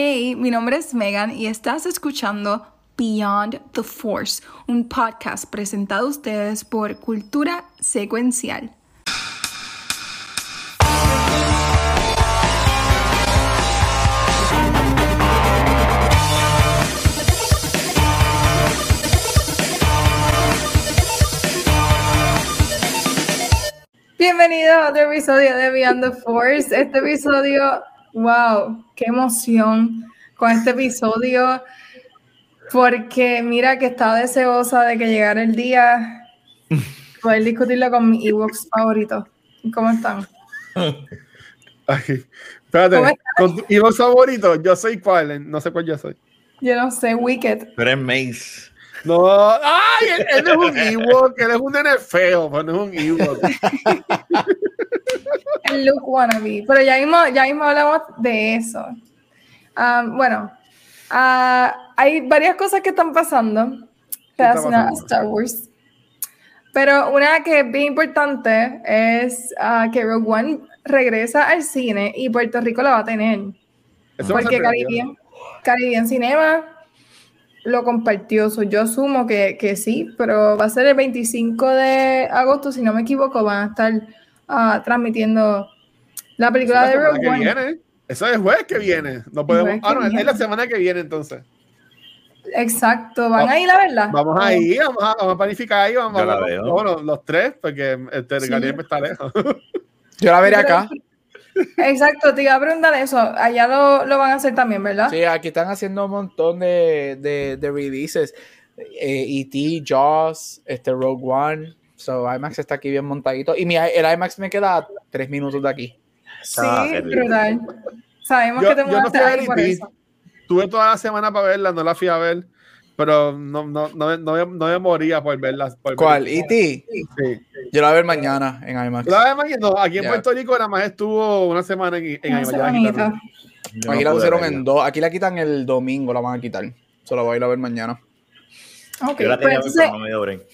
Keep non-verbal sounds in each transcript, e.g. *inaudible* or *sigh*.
Hey, mi nombre es Megan y estás escuchando Beyond the Force, un podcast presentado a ustedes por Cultura Secuencial. Bienvenidos a otro episodio de Beyond the Force. Este episodio, wow, qué emoción con este episodio, porque mira que estaba deseosa de que llegara el día *laughs* poder discutirlo con mi Ewoks favorito. ¿Cómo están? *laughs* Ay, espérate, con tu Ewoks favorito, yo soy cuál, no sé cuál yo soy. Yo no sé, Wicked. Pero es Mace. No, ay, él, él, es un Ewok, él es un nene feo, pero no es un Ewok. *laughs* el look wannabe, pero ya mismo, ya mismo hablamos de eso. Um, bueno, uh, hay varias cosas que están pasando relacionadas a Star Wars. Pero una que es bien importante es uh, que Rogue One regresa al cine y Puerto Rico la va a tener. Eso porque Caribbean, Caribbean Cinema lo compartió. So, yo asumo que, que, sí, pero va a ser el 25 de agosto, si no me equivoco, van a estar uh, transmitiendo la película de Rogue One. Viene. Eso es jueves que viene. No podemos. Ah, no, es la semana que viene entonces. Exacto, van vamos, a ir la verdad. Vamos a ir, vamos a, vamos a planificar ahí, vamos a ver los, los, tres, porque este sí. me está lejos. *laughs* Yo la veré acá. *laughs* Exacto, te iba a preguntar eso. Allá lo, lo, van a hacer también, ¿verdad? Sí, aquí están haciendo un montón de, de, de releases. Eh, E.T., Jaws, este Rogue One. So, IMAX está aquí bien montadito. Y mi, el IMAX me queda tres minutos de aquí. Sí, brutal. Sabemos yo, que te yo no ahí por eso. Tuve toda la semana para verla, no la fui a ver, pero no, no, no, no, no me moría por verla. Por ¿Cuál? ¿E.T.? Sí. Yo la voy a ver mañana en IMAX. ¿La mañana? No, aquí en yeah. Puerto Rico nada más estuvo una semana en, en una IMAX. No aquí la pusieron en dos. Aquí la quitan el domingo, la van a quitar. Solo voy a ir a ver mañana. Ok, Yo la pues entonces,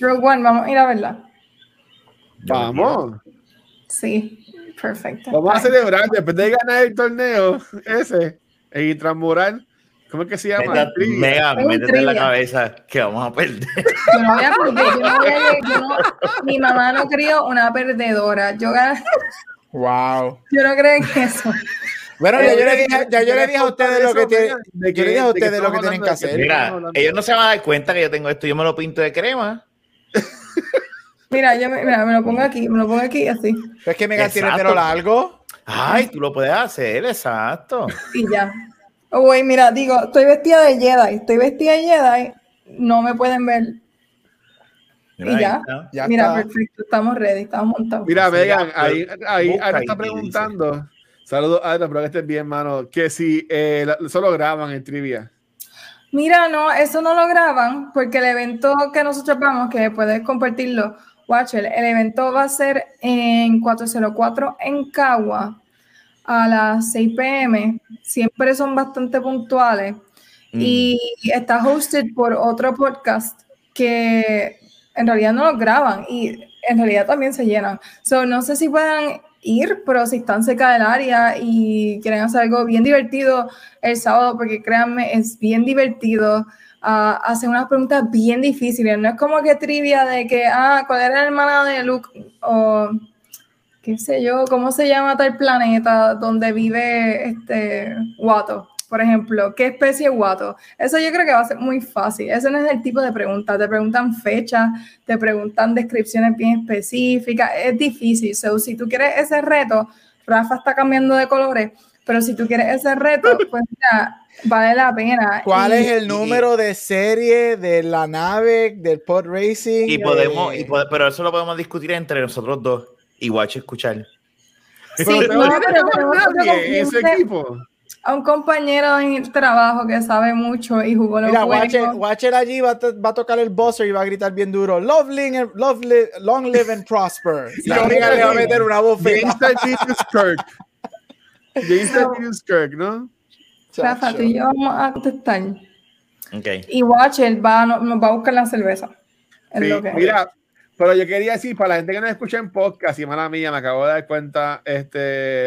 Rogue One, vamos a ir a verla. Vamos. Sí, perfecto. Vamos a celebrar después de ganar el torneo ese en Intramural. ¿Cómo es que se llama? Mega, métete en la cabeza que vamos a perder. Yo no voy a perder. Yo no voy a, yo no, mi mamá no crió una perdedora. Yo gané. Wow. Yo no creo en eso. Bueno, ya yo le dije, ya yo le dije a ustedes lo que tienen, yo le dije a ustedes lo que tienen que hacer. Mira, ellos no se van a dar cuenta que yo tengo esto, yo me lo pinto de crema. *laughs* Mira, yo me, mira, me lo pongo aquí, me lo pongo aquí así. ¿Es que Megan tiene pelo largo? Ay, tú lo puedes hacer, exacto. Y ya. Güey, oh, mira, digo, estoy vestida de Jedi, estoy vestida de Jedi, no me pueden ver. Mira, y ya, ya mira, está. perfecto, estamos ready, estamos montados. Mira, Megan, ahí, ahí, ahí está preguntando. Saludos, Adrián, espero que estés bien, mano. Que si eh, solo graban el trivia. Mira, no, eso no lo graban porque el evento que nosotros vamos, que puedes compartirlo, Watcher, el evento va a ser en 404 en Cagua a las 6 pm. Siempre son bastante puntuales. Mm. Y está hosted por otro podcast que en realidad no lo graban y en realidad también se llenan. So, no sé si puedan ir, pero si están cerca del área y quieren hacer algo bien divertido el sábado, porque créanme, es bien divertido. Uh, hacen unas preguntas bien difíciles. No es como que trivia de que, ah, ¿cuál era la hermana de Luke? O qué sé yo, ¿cómo se llama tal planeta donde vive este Watto? Por ejemplo, ¿qué especie es Watto? Eso yo creo que va a ser muy fácil. Ese no es el tipo de pregunta. Te preguntan fechas, te preguntan descripciones bien específicas. Es difícil. So, si tú quieres ese reto, Rafa está cambiando de colores, pero si tú quieres ese reto, pues ya vale la pena. ¿Cuál y, es el número de serie de la nave del pod racing? Y podemos, y pod pero eso lo podemos discutir entre nosotros dos y Watch escuchar. Sí, no, pero, pero ese equipo. A un compañero en el trabajo que sabe mucho y jugó los Mira, Watcher, Watcher allí va a, va a, tocar el buzzer y va a gritar bien duro. Love, ling, love li, long live and prosper. *laughs* Y a le va a meter una bofeta. James Kirk. *laughs* James Kirk, ¿no? Rafa, tú y yo vamos a contestar. Okay. Y Watcher va, nos va a buscar la cerveza. Sí, mira, pero yo quería decir, para la gente que no escucha en podcast, y mala mía, me acabo de dar cuenta este,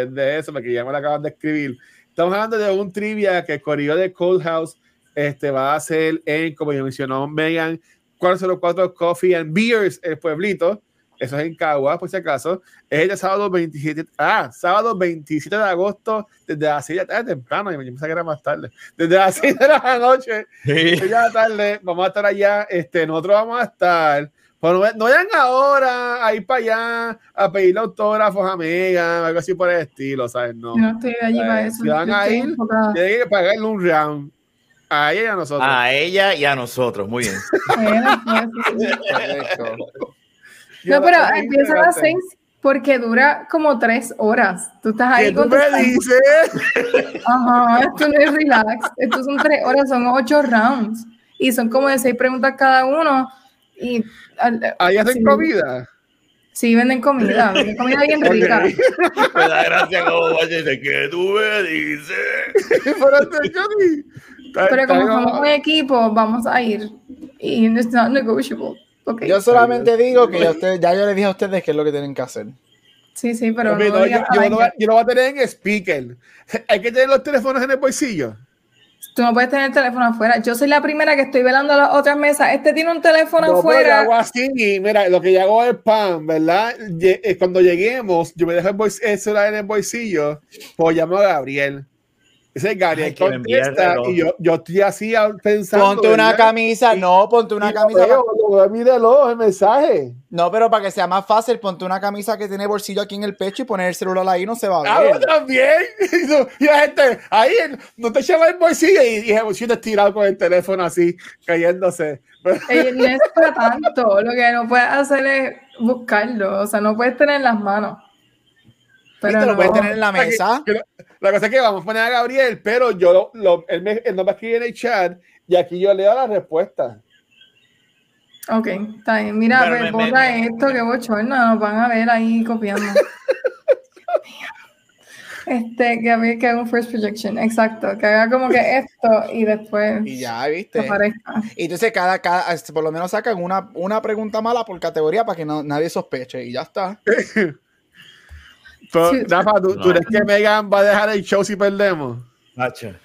de eso, porque ya me lo acaban de escribir, Estamos hablando de un trivia que corrido de Cold House este, va a ser en, como ya mencionó Megan, 404 Coffee and Beers, el pueblito. Eso es en Cagua, por si acaso. Es el sábado 27, ah, sábado 27 de agosto, desde las 6 de la tarde, temprano, yo pensaba que era más tarde. Desde las 6 de la noche, sí. de la tarde, vamos a estar allá. Este, nosotros vamos a estar. Pues no, no vayan ahora a ir para allá a pedirle autógrafos a Megan, algo así por el estilo, ¿sabes? No, yo no estoy allí para eso. Si van a ir, tienen que pagarle un round. A ella y a nosotros. A ella y a nosotros, muy bien. *laughs* no, pero empieza a las seis porque dura como tres horas. Tú estás ahí con. ¿Qué me dices? Ajá, esto no es relax. Esto son tres horas, son ocho rounds. Y son como de seis preguntas cada uno. Y. ¿Ahí hacen sí. comida? Sí, venden comida, venden comida bien rica. *laughs* Me da gracia como vaya dice que tú me dices. *laughs* Pero como somos un equipo, vamos a ir. Y it's not negotiable. Okay. Yo solamente digo que usted, ya yo les dije a ustedes qué es lo que tienen que hacer. Sí, sí, pero. No, no, yo, yo, lo, yo, lo, voy a tener en speaker. *laughs* Hay que tener los teléfonos en el bolsillo. Tú no puedes tener el teléfono afuera. Yo soy la primera que estoy velando las otras mesas. Este tiene un teléfono no, afuera. Yo hago así, y mira, lo que yo hago es pan, ¿verdad? Cuando lleguemos, yo me dejo el, el celular en el bolsillo, pues llamo a Gabriel. Ese Gabriel contesta y yo, yo estoy así pensando. Ponte una ¿verdad? camisa, no, ponte una camisa. Veo, para... Míralo, el mensaje. No, pero para que sea más fácil, ponte una camisa que tiene bolsillo aquí en el pecho y poner el celular ahí no se va a ver. Ah, también. *laughs* Y la gente, ahí no te lleva el bolsillo y, y el bolsillo estirado con el teléfono así, cayéndose. *laughs* Ey, no es para tanto. Lo que no puedes hacer es buscarlo. O sea, no puedes tener en las manos. Pero no. lo puedes tener en la mesa. La cosa es que vamos a poner a Gabriel, pero yo lo, él, me, él no me escribe en el chat y aquí yo leo la respuesta. Ok, está bien. Mira, pero pues, me, me, esto, que bochorno, nos van a ver ahí copiando. *laughs* este, que había que haga un first projection, exacto, que haga como que esto y después. Y ya, viste. Aparezca. Y entonces, cada, cada, este, por lo menos sacan una, una pregunta mala por categoría para que no, nadie sospeche y ya está. *laughs* Pero, sí, Rafa, ¿tú, no. ¿tú, crees que Megan va a dejar el show si perdemos? Nacho.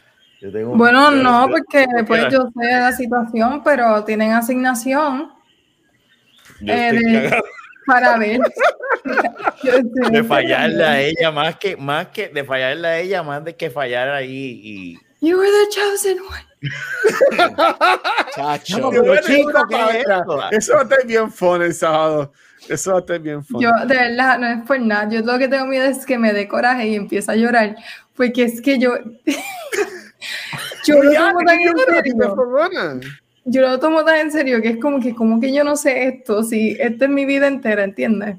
Bueno, no, porque después yo sé la situación, pero tienen asignación eh, de, para ver. *laughs* de fallarle a ella más que, más que de fallarle a ella más de que fallar ahí y. You were the chosen one. Chacho, no, pero chico, ¿qué es Eso va a estar bien fun el sábado. Eso va a estar bien fun. Yo, de verdad, no es por nada. Yo lo que tengo miedo es que me dé coraje y empiece a llorar. Porque es que yo. *laughs* *laughs* yo lo tomo tan en serio. Yo lo tomo tan en serio que es como que, como que yo no sé esto. Si esta es mi vida entera, ¿entiendes?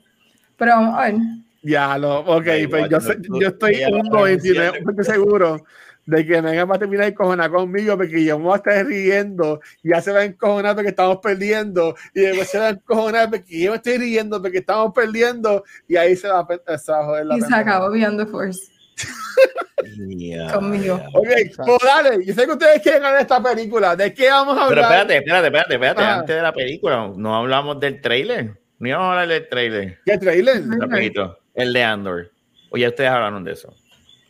Pero vamos a ver. Ya, lo, ok, pues yo, yo estoy un 99% seguro de que Megan va a terminar encojonada conmigo porque yo me voy a estar riendo y ya se va a encojonar porque estamos perdiendo y después se va a encojonar porque yo me estoy riendo porque estamos perdiendo y ahí se va a, se va a joder la Y se acabó the Force. *laughs* yeah, Conmigo. Ok, pues dale, yo sé que ustedes quieren ganar esta película. ¿De qué vamos a hablar? Pero espérate, espérate, espérate, espérate. Ah. Antes de la película, no hablamos del trailer. No íbamos a hablar del trailer. ¿Qué trailer? Rapidito. El de Andor. O ya ustedes hablaron de eso.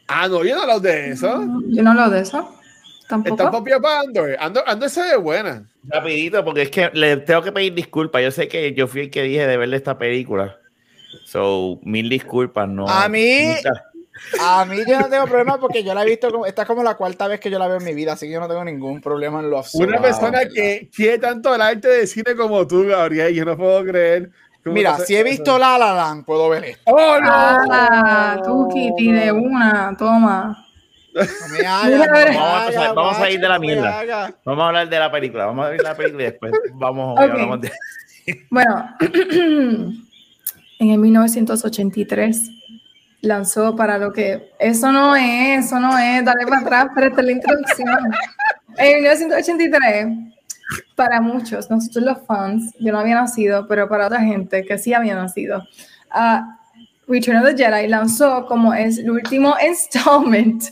Ah, no, yo no hablo de eso. Yo no hablo de eso. Tampoco. Está propia para Andor. Andor. Andor se ve buena. Rapidito, porque es que le tengo que pedir disculpas. Yo sé que yo fui el que dije de verle esta película. So, mil disculpas, no. A mí, a mí yo no tengo problema porque yo la he visto, como, esta es como la cuarta vez que yo la veo en mi vida, así que yo no tengo ningún problema en lo absoluto. Una persona que quiere tanto el arte de cine como tú, Gabriel, yo no puedo creer. Mira, si he visto La La Land, puedo ver esto. ¡Oh, no! Ah, tú, Kitty, de una, toma. No hagas, vamos, a, vamos a ir de la mierda. Vamos a hablar de la película. Vamos a ver la película y después vamos okay. hablamos de. *laughs* Bueno, *clears throat* *clears throat* en el 1983 lanzó para lo que. Eso no es, eso no es. Dale para atrás, pero esta introducción. En 1983, para muchos, nosotros los fans, yo no había nacido, pero para otra gente que sí había nacido, uh, Return of the Jedi lanzó como es el último *laughs* installment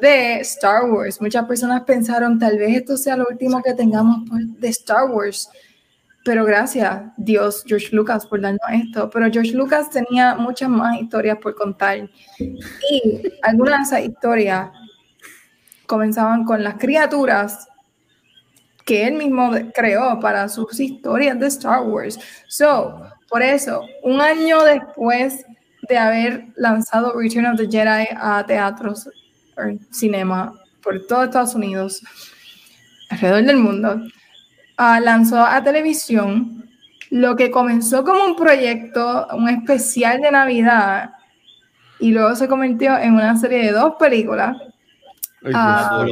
de Star Wars. Muchas personas pensaron, tal vez esto sea lo último que tengamos de Star Wars. Pero gracias Dios, George Lucas, por darnos esto. Pero George Lucas tenía muchas más historias por contar. Y algunas de esas historias comenzaban con las criaturas que él mismo creó para sus historias de Star Wars. So, por eso, un año después de haber lanzado Return of the Jedi a teatros o cinema por todo Estados Unidos, alrededor del mundo, ah, lanzó a televisión lo que comenzó como un proyecto, un especial de Navidad, y luego se convirtió en una serie de dos películas. Ay, Ah.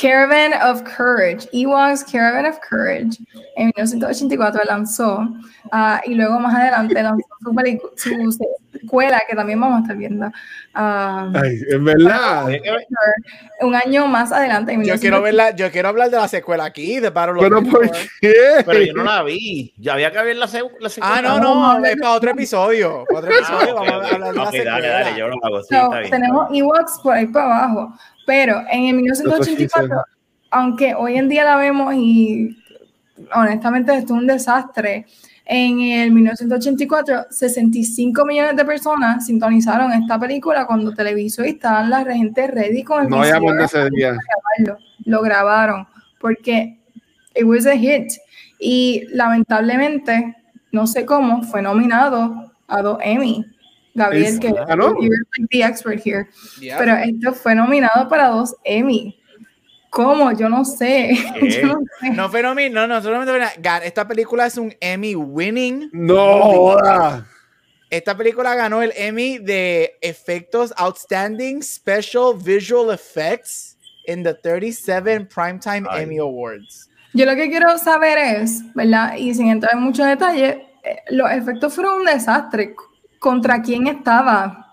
Caravan of Courage, Ewoks Caravan of Courage, en 1984 lanzó, ah, y luego más adelante lanzó su, su secuela, que también vamos a estar viendo, ah, Ay, es verdad. un año más adelante. En Yo quiero verla, yo quiero hablar de la secuela aquí, de Battle of Pero ¿por Endor. qué? Pero yo no la vi. Ya había que ver la, secuela. Ah, no, no, es para otro episodio. Para otro Ah, episodio, ok, vamos a hablar de la ok, secuela. dale, dale, yo lo hago. Sí, So, está bien. tenemos Ewoks por ahí para abajo, pero en el 1984, aunque hoy en día la vemos y honestamente esto es un desastre, en el 1984 65 millones de personas sintonizaron esta película cuando televisó y estaban las gente ready con el No vayamos de ese día. grabarlo. Lo grabaron porque it was a hit y lamentablemente no sé cómo fue nominado a dos Emmy. Gabriel, ¿Es- que you're like the expert here. Yeah. Pero esto fue nominado para dos Emmy. ¿Cómo? Yo no sé. *laughs* No sé. No no, no, solamente gan- Esta película es un Emmy winning. No. Esta película ganó el Emmy de efectos Outstanding Special Visual Effects in the 37 Primetime Ay. Emmy Awards. Yo lo que quiero saber es, ¿verdad? Y sin entrar en muchos detalles, eh, los efectos fueron un desastre. ¿Contra quién estaba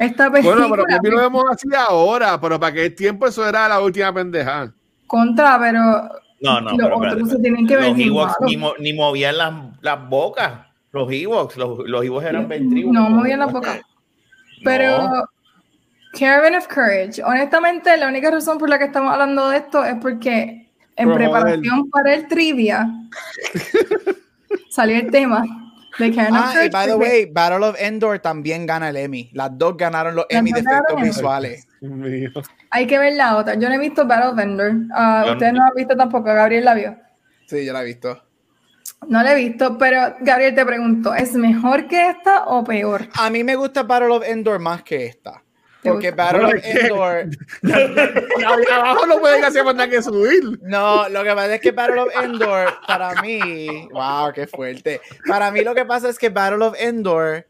esta película? Bueno, pero ¿por qué lo vemos así ahora? Pero para qué tiempo eso era la última pendejada. Contra, pero No, no, los pero otros espérate, se tienen que ver Los Ewoks ni, mo- ni movían las, las bocas. Los Ewoks, los, los Ewoks eran ventrículos. No movían la boca. Pero No. Caravan of Courage, honestamente, la única razón por la que estamos hablando de esto es porque en preparación para el trivia *laughs* salió el tema de of Ah, y by the porque- way, Battle of Endor también gana el Emmy. Las dos ganaron los Emmy de efectos visuales. Hay que ver la otra. Yo no he visto Battle Vendor. Ah, Yo no- Ustedes no la han visto tampoco. Gabriel la vio. Sí, yo la he visto. No la he visto, pero Gabriel te pregunto, ¿es mejor que esta o peor? A mí me gusta Battle of Endor más que esta. ¿Te Porque? Battle of. Endor. *laughs* Y abajo no pueden hacer más nada que subir. No, lo que pasa es que Battle of Endor, para mí. Wow, qué fuerte. Para mí lo que pasa es que Battle of Endor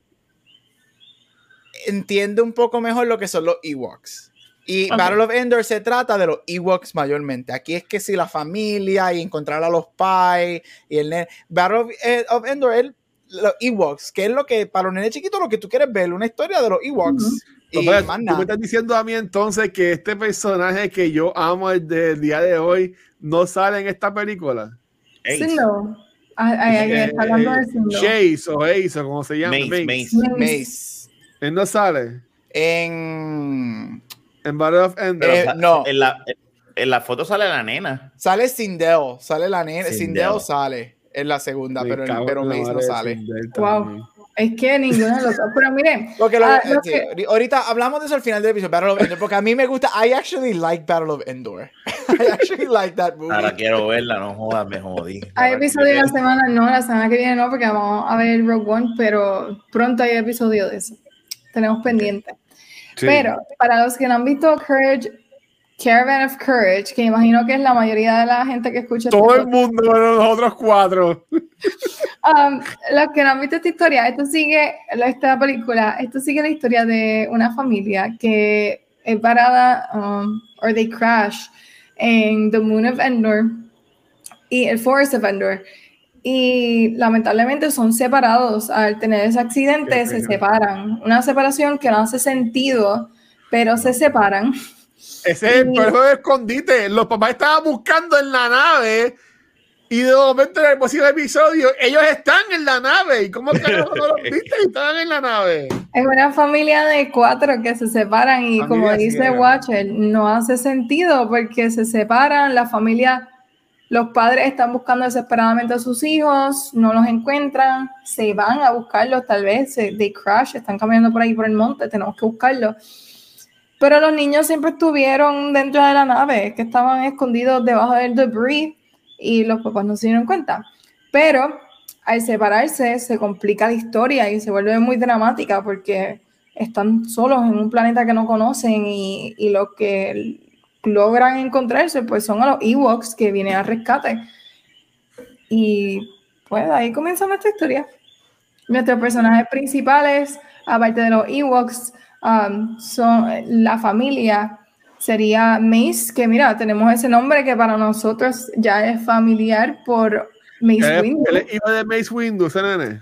entiende un poco mejor lo que son los Ewoks. Y. Battle of Endor se trata de los Ewoks mayormente. Aquí es que si la familia y encontrar a los pais y el nene. Battle of, eh, of Endor es los Ewoks, que es lo que para los nenes chiquitos lo que tú quieres ver, una historia de los Ewoks. Y Oye, más tú me estás diciendo a mí entonces que este personaje que yo amo desde el día de hoy no sale en esta película. Ace. Sindel. Ay, ay, ay, Eh, está hablando de Sindel. Chase o Ace o como se llama. Mace, Mace. Mace. Mace. Él no sale En. en Battle of Endor. Eh, no. En la, en la foto sale la nena. Sale Sindel, sale la nena. Sindel. Sale en la segunda, Me pero, Mace no sale. Wow. Es que ninguno de los dos. Pero miren, Porque lo- Ah, lo sí, que- ahori- ahorita hablamos de eso al final del episodio, Battle of Endor, porque a mí me gusta, I actually like Battle of Endor. *laughs* I actually like that movie. Ahora quiero verla, no jodas, me jodí. hay episodio de la semana, no, la semana que viene no, porque vamos a ver Rogue One, pero pronto hay episodio de eso. Tenemos pendiente. Sí. Pero para los que no han visto Courage, Caravan of Courage, que imagino que es la mayoría de la gente que escucha este Todo el mundo, bueno, los otros cuatro. Um, los que no han visto esta historia, esto sigue, esta película, esto sigue la historia de una familia que es parada, um, or they crash en the Moon of Endor y el Forest of Endor. Y lamentablemente son separados al tener ese accidente, Qué se separan. Una separación que no hace sentido, pero se separan. Ese es el Y- juego de escondite. Los papás estaban buscando en la nave y de momento en el próximo episodio ellos están en la nave. ¿Y cómo no los *laughs* viste? Estaban en la nave. Es una familia de cuatro que se separan y Familia como dice ciega. Watcher, no hace sentido porque se separan, la familia, los padres están buscando desesperadamente a sus hijos, no los encuentran, se van a buscarlos tal vez, se, they crash, están caminando por ahí por el monte, tenemos que buscarlos. Pero los niños siempre estuvieron dentro de la nave, que estaban escondidos debajo del debris y los papás no se dieron cuenta. Pero al separarse se complica la historia y se vuelve muy dramática porque están solos en un planeta que no conocen y, y lo que logran encontrarse pues son a los Ewoks que vienen al rescate. Y pues ahí comienza nuestra historia. Nuestros personajes principales, aparte de los Ewoks, um, son la familia. Sería Mace, que mira, tenemos ese nombre que para nosotros ya es familiar por Mace Windu. Él es hijo de Mace Windu, ese nene.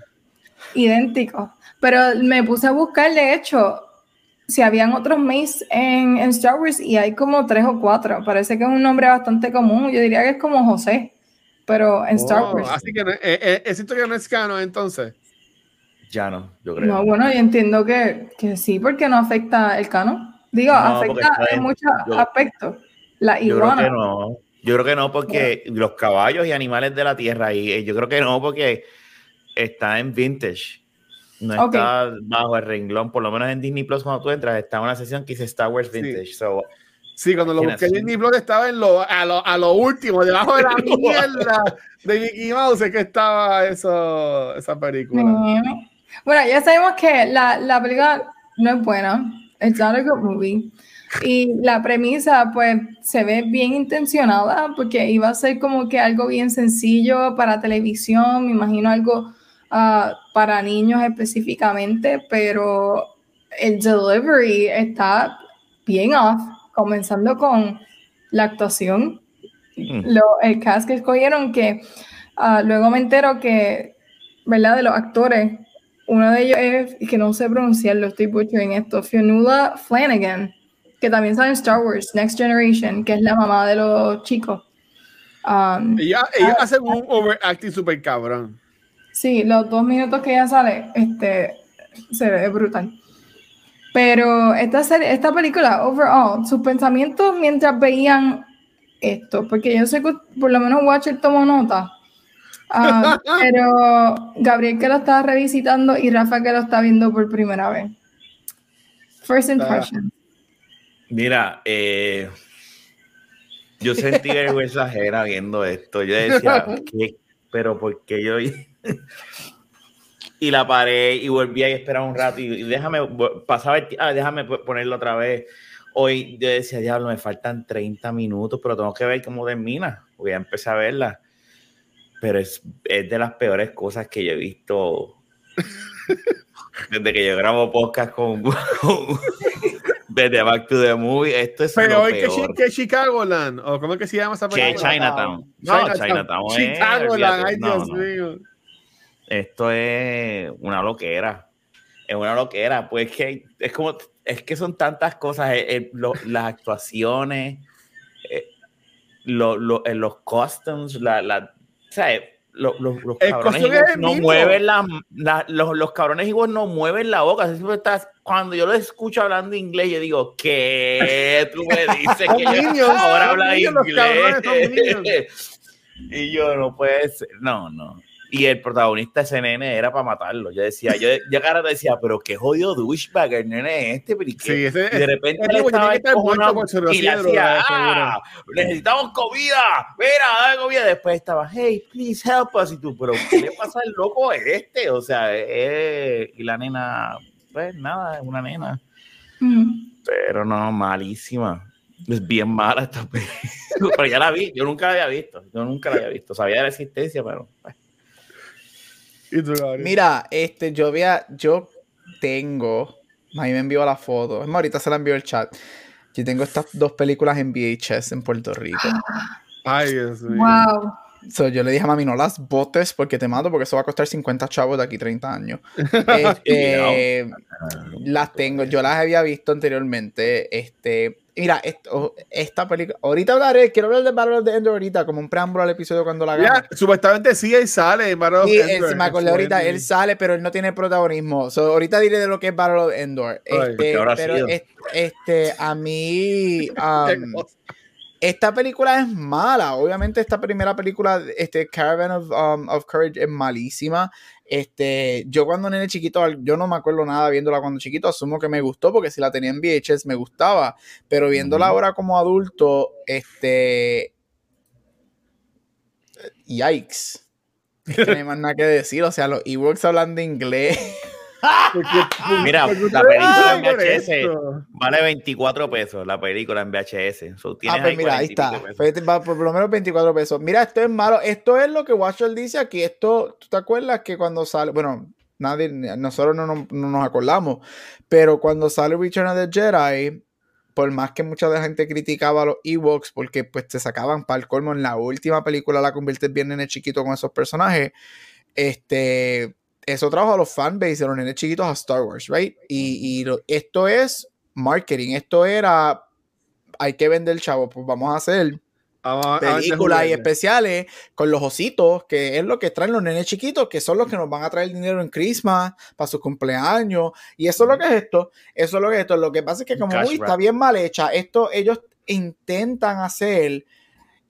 Idéntico. Pero me puse a buscar, de hecho, si habían otros Mace en, en, Star Wars y hay como tres o cuatro. Parece que es un nombre bastante común. Yo diría que es como José, pero en Star Oh, Wars. Así que no- eh, eh, es historia no es canon entonces. Ya no, yo creo. No, bueno, yo entiendo que, que sí, porque no afecta el canon. Digo, No, afecta en en- muchos yo- aspectos. La Yo creo iguana. que no. Yo creo que no porque los caballos y animales de la tierra, y eh, yo creo que no porque está en vintage. No está bajo el renglón, por lo menos en Disney Plus cuando tú entras, está una sección que dice Star Wars Sí. Vintage. So, Sí, cuando lo busqué en. Disney Plus estaba en lo, a, lo, a lo último, debajo de la *laughs* mierda de Mickey Mouse, es que estaba eso, esa película. Mm. Bueno, ya sabemos que la, la película no es buena. It's not a good movie. Y la premisa, pues, se ve bien intencionada porque iba a ser como que algo bien sencillo para televisión, me imagino algo ah, para niños específicamente, pero el delivery está bien off, comenzando con la actuación mm, lo- el cast que escogieron, que ah, luego me entero que, ¿verdad? De los actores, uno de ellos es, que no sé pronunciarlo, estoy butchering esto, Fionnuala Flanagan, que también sale en Star Wars, Next Generation, que es la mamá de los chicos. Um, Ella, ellos hacen un overacting super cabrón. Sí, los dos minutos que ella sale, este, se ve brutal. Pero esta, serie, esta película, overall, sus pensamientos mientras veían esto, porque yo sé que por lo menos Watcher tomó nota, Ah, *laughs* pero Gabriel que lo estaba revisitando y Rafa que lo está viendo por primera vez. First impression. Mira, eh, yo sentí vergüenza ajena viendo esto. Yo decía, *laughs* ¿qué? pero porque yo y la paré y volví a esperar un rato y, y déjame pasaba el ah, déjame po- ponerlo otra vez. Hoy yo decía, diablo, me faltan 30 minutos, pero tengo que ver cómo termina, porque ya empecé a verla. Pero es, es de las peores cosas que yo he visto *laughs* desde que yo grabo podcast con, *laughs* con desde Back to the Movie. Esto es Pero lo hoy que, peor. Chi- que Chicagoland, o cómo es que se llama esa Que película? Chinatown. No, Chinatown. es, Chicagoland, ay No, Dios no. mío. Esto es una loquera. Es una loquera. Pues que es como, es que son tantas cosas. eh, eh, lo- las actuaciones, eh, lo- lo- eh, los costumes, la, la, o sea, eh, lo- lo- los El cabrones igual no mismo. mueven la, la- los, los cabrones igual no mueven la boca. Estás, cuando yo lo escucho hablando inglés, yo digo, ¿qué? Tú me *laughs* dices que niños, ahora habla niños, los cabrones son inglés. *laughs* Y yo no puede ser, no, no. Y el protagonista, ese nene, era para matarlo. Yo decía, yo, yo cara decía, pero qué jodido douchebag el nene este, pero ¿y qué? Sí, ese, y de repente ese tiene estaba encojonado y le hacía, ah, necesitamos comida, mira, dame comida. Después estaba, hey, please help us. Y tú, pero ¿qué le pasa al loco este? O sea, eh, y la nena, pues nada, es una nena. Mm. Pero no, malísima. Es bien mala esta *laughs* película. Pero ya la vi, yo nunca la había visto. Yo nunca la había visto. Sabía de la existencia, pero. pues. *laughs* Y tú, Gabriel. Mira, este, yo había, yo tengo, a mí me envió la foto, es más, ahorita se la envió el chat. Yo tengo estas dos películas en VHS en Puerto Rico. *gasps* Ay, Dios mío. Wow. So, yo le dije a mami, no las botes porque te mato, porque eso va a costar 50 chavos de aquí 30 años. *laughs* Este, *laughs* las tengo, yo las había visto anteriormente. Este, mira, esto, esta película, ahorita hablaré, quiero hablar de Battle of the Endor ahorita, como un preámbulo al episodio cuando la. Ya, supuestamente sí, él sale en Battle of Sí, Endor. él- me acordé ahorita, él sale, pero él no tiene protagonismo. So, ahorita diré de lo que es Battle of Endor. Ay, Este, ¿qué habrá pero este, a mí, um, *laughs* Esta película es mala. Obviamente, esta primera película, este Caravan of, um, of Courage, es malísima. Este, yo cuando nene chiquito, yo no me acuerdo nada viéndola cuando chiquito, asumo que me gustó porque si la tenía en VHS me gustaba, pero viéndola ahora como adulto, este, yikes. Es que no hay más nada que decir, o sea, los Ewoks hablan de inglés. *laughs* *laughs* Mira, la película en VHS vale 24 pesos, la película en VHS. ah, pues mira, ahí está. Por, lo menos 24 pesos. Mira, esto es malo. Esto es lo que Watcher dice aquí. Esto, ¿tú te acuerdas que cuando sale, bueno, nadie, nosotros no, no, no nos acordamos, pero cuando sale Return of the Jedi, por más que mucha gente criticaba a los Ewoks porque pues te sacaban para el colmo en la última película la conviertes bien en el chiquito con esos personajes, este eso trajo a los fanbase de los nenes chiquitos a Star Wars, right? Y, esto es marketing, esto era, hay que vender chavo, pues vamos a hacer películas y especiales con los ositos, que es lo que traen los nenes chiquitos, que son los que nos van a traer dinero en Christmas, para su cumpleaños, y eso es lo que es esto, eso es lo que es esto, lo que pasa es que como está bien mal hecha, esto ellos intentan hacer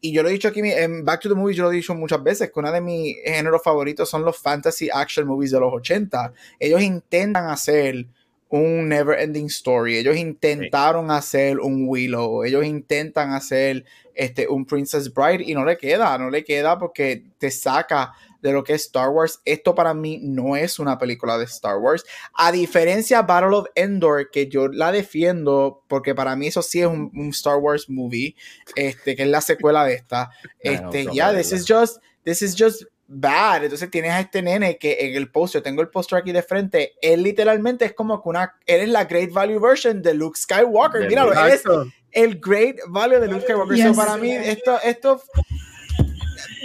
y yo lo he dicho aquí en Back to the Movies, yo lo he dicho muchas veces, que uno de mis géneros favoritos son los fantasy action movies de los 80. Ellos intentan hacer un never ending story. Ellos intentaron hacer un Willow. Ellos intentan hacer este, un Princess Bride y no le queda, no le queda porque te saca de lo que es Star Wars. Esto para mí no es una película de Star Wars. A diferencia Battle of Endor, que yo la defiendo porque para mí eso sí es un, Star Wars movie, este, que es la secuela de esta. *laughs* Este, ya, yeah, this is just, this is just bad. Entonces tienes a este nene que en el poster, tengo el poster aquí de frente, él literalmente es como que una, él es la great value version de Luke Skywalker. Míralo, él es el great value de Luke Skywalker. para mí, esto, esto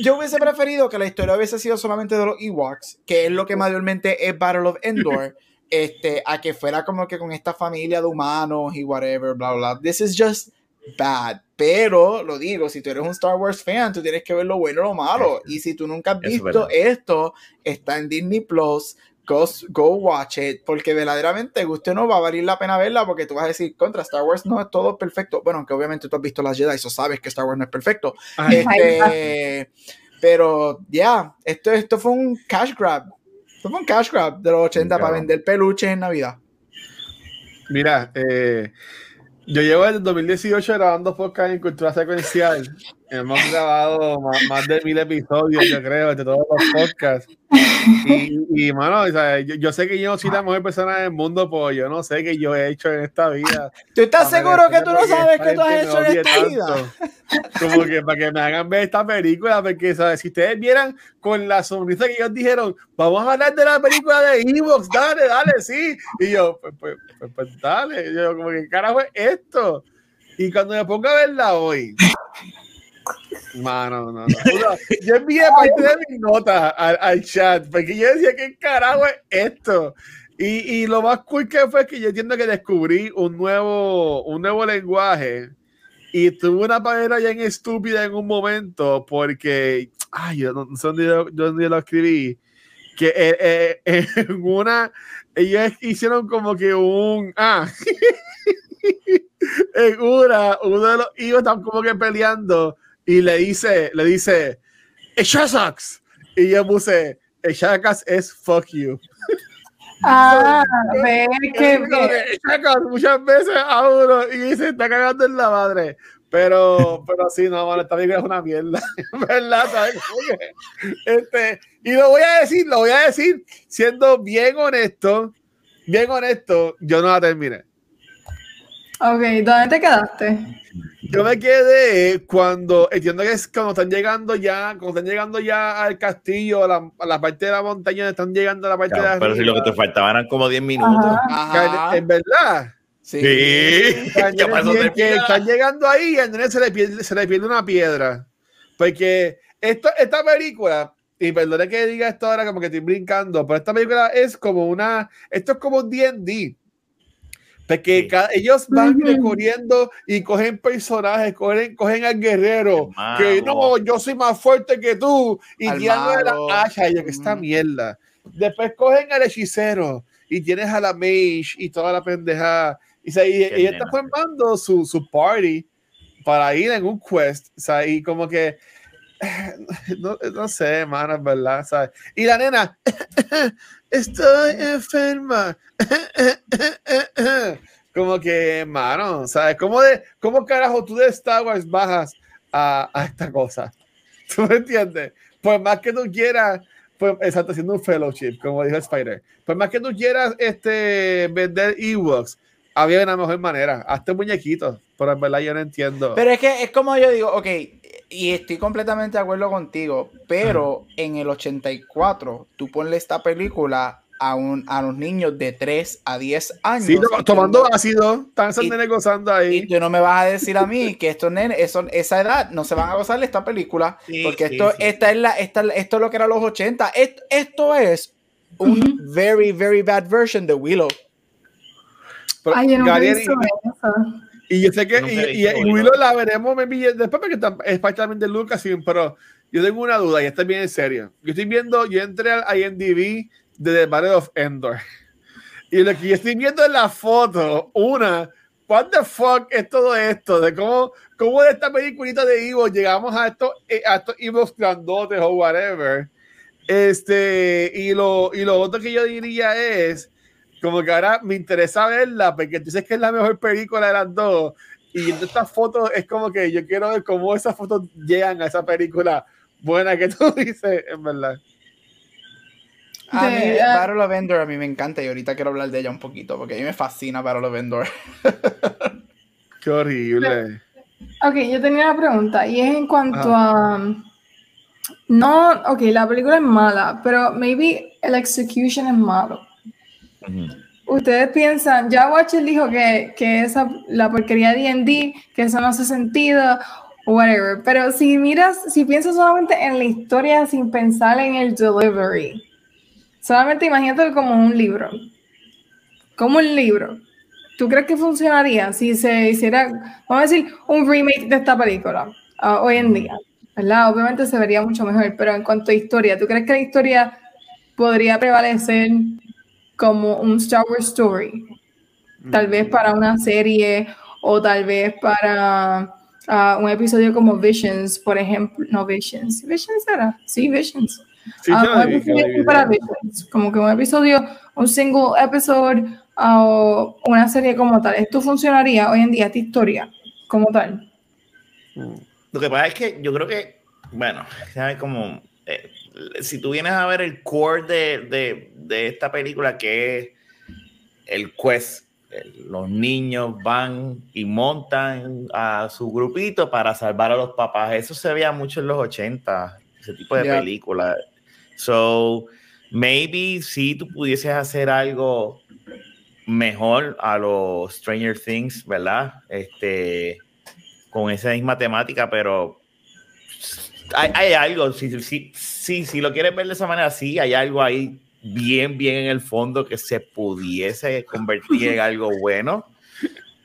yo hubiese preferido que la historia hubiese sido solamente de los Ewoks, que es lo que mayormente es Battle of Endor, *laughs* este, a que fuera como que con esta familia de humanos y whatever, bla, bla. This is just bad. Pero lo digo, si tú eres un Star Wars fan, tú tienes que ver lo bueno y lo malo. Y si tú nunca has visto esto, está en Disney Plus go, watch it, porque verdaderamente usted no va a valer la pena verla porque tú vas a decir, contra Star Wars no es todo perfecto. Bueno, aunque obviamente tú has visto las Jedi, eso sabes que Star Wars no es perfecto. Este, pero ya, esto, esto fue un cash grab. Esto fue un cash grab de los 80 para vender peluches en Navidad. Mira, eh, yo llevo desde 2018 grabando podcast en cultura secuencial. Hemos grabado más, de mil episodios, yo creo, de todos los podcasts. Y, y mano, yo, sé que yo soy la mejor persona del mundo, pues yo no sé qué yo he hecho en esta vida. ¿Tú estás seguro que tú no sabes qué tú has hecho en esta vida? Como que para que me hagan ver esta película, porque ¿sabes? si ustedes vieran con la sonrisa que ellos dijeron, vamos a hablar de la película de Evox, dale, dale, sí. Y yo, pues, pues, pues, pues dale. Yo, como que carajo es esto. Y cuando me pongo a verla hoy, Mano, no, no. *laughs* Yo envié parte de mis notas al, chat, porque yo decía, ¿qué carajo es esto? Y, y, lo más cool que fue que yo entiendo que descubrí un nuevo, un nuevo lenguaje y tuve una manera bien estúpida en un momento porque, ay, yo no, sé dónde, lo escribí, que eh, eh, *laughs* en una, ellos hicieron como que un, ah, *laughs* en una, uno de los hijos están como que peleando y le dice, le dice, sucks Y yo puse, Shakas es fuck you. *laughs* Ah, *laughs* ve que muchas veces a uno y dice, está cagando en la madre. Pero, *laughs* pero sí, no, bueno, esta película es una mierda, ¿verdad? Este, y lo voy a decir, lo voy a decir siendo bien honesto, bien honesto, yo no la terminé. Ok, ¿dónde te quedaste? Yo me quedé cuando entiendo que es cuando están llegando ya, cuando están llegando ya al castillo, a la, a la parte de la montaña, están llegando a la parte de la Pero si lo que te faltaban eran como 10 minutos. Es verdad. Sí. sí. *laughs* Están, llegando ahí y a se le, pierde, se le pierde una piedra. Porque esto, esta película, y perdone que diga esto ahora como que estoy brincando, pero esta película es como una, esto es como un D&D porque ellos van recorriendo y cogen personajes, cogen, cogen al guerrero, que no, yo soy más fuerte que tú, y tiran la hacha, y que esta mierda. Después cogen al hechicero, y tienes a la mage y toda la pendeja. Y, ella está formando su, su party para ir en un quest, o sea, y como que *sighs* no, no sé, mano, es verdad, ¿sabes? Y la nena, *laughs* estoy enferma. *laughs* Como que, mano, ¿sabes? ¿Cómo, de, ¿Cómo carajo tú de Star Wars bajas a, a esta cosa? *laughs* ¿Tú me entiendes? Pues más que tú quieras, pues, exacto, haciendo un fellowship, como dijo Spider. Pues más que tú quieras este, vender Ewoks, había una mejor manera. Hazte muñequitos, pero en verdad yo no entiendo. Pero es que es como yo digo, ok, y estoy completamente de acuerdo contigo, pero en el 84 tú ponle esta película a, un, a los niños de 3 a 10 años. Sí, to- y tomando tú- ácido, están esos y- nenes gozando Y ahí. tú no me vas a decir a mí *laughs* que estos nenes, eso- esa edad, no se van a gozar de esta película. Sí, porque sí, esto, sí. Esta es la, esta, esto es lo que era los 80. Esto, esto es un very, very bad version de Willow. Pero, Ay, yo eso. Y, yo sé que y, y, y Willow. La veremos maybe, después porque tam- es parte también de Lucasfilm, pero yo tengo una duda y está bien en serio. Yo estoy viendo, yo entré al IMDb de The Battle of Endor. Y lo que yo estoy viendo en la foto, una, what the fuck es todo esto? De cómo, cómo de esta peliculita de Evo llegamos a estos, eh, a estos Evos grandotes o whatever. Este, y lo, y lo otro que yo diría es, como que ahora me interesa verla, porque tú dices que es la mejor película de las dos. Y viendo *sighs* estas fotos es como que yo quiero ver cómo esas fotos llegan a esa película buena que tú *laughs* dices, en verdad. A De- mí, ah. Battle of Endor a mí me encanta y ahorita quiero hablar de ella un poquito porque a mí me fascina Battle of Endor. *laughs* Qué horrible. Ok, yo tenía una pregunta y es en cuanto a... No, ok, la película es mala, pero maybe el execution es malo. Ustedes piensan, ya Watcher dijo que, que esa, la porquería de D&D, que eso no hace sentido, whatever, pero si miras, si piensas solamente en la historia sin pensar en el delivery, solamente imagínate como un libro, como un libro, ¿tú crees que funcionaría si se hiciera, vamos a decir, un remake de esta película hoy en día? ¿Verdad? Obviamente se vería mucho mejor, pero en cuanto a historia, ¿tú crees que la historia podría prevalecer como un Star Wars story? Tal vez para una serie o tal vez para ah, un episodio como Visions, por ejemplo. No, Visions. ¿Visions era? Sí, Visions. Sí, lo un episodio para Visions, como que un episodio, un single episode ah, o una serie como tal. ¿Esto funcionaría hoy en día, esta historia como tal? Lo que pasa es que yo creo que, bueno, ¿sabes? Como, eh, si tú vienes a ver el core de, de- de esta película, que es el quest, los niños van y montan a su grupito para salvar a los papás. Eso se veía mucho en los 80, ese tipo de Ya. películas. So, maybe si tú pudieses hacer algo mejor a los Stranger Things, ¿verdad? Este, con esa misma temática, pero hay, hay algo, si, si, si, si lo quieres ver de esa manera, sí, hay algo ahí bien, bien en el fondo que se pudiese convertir en algo bueno,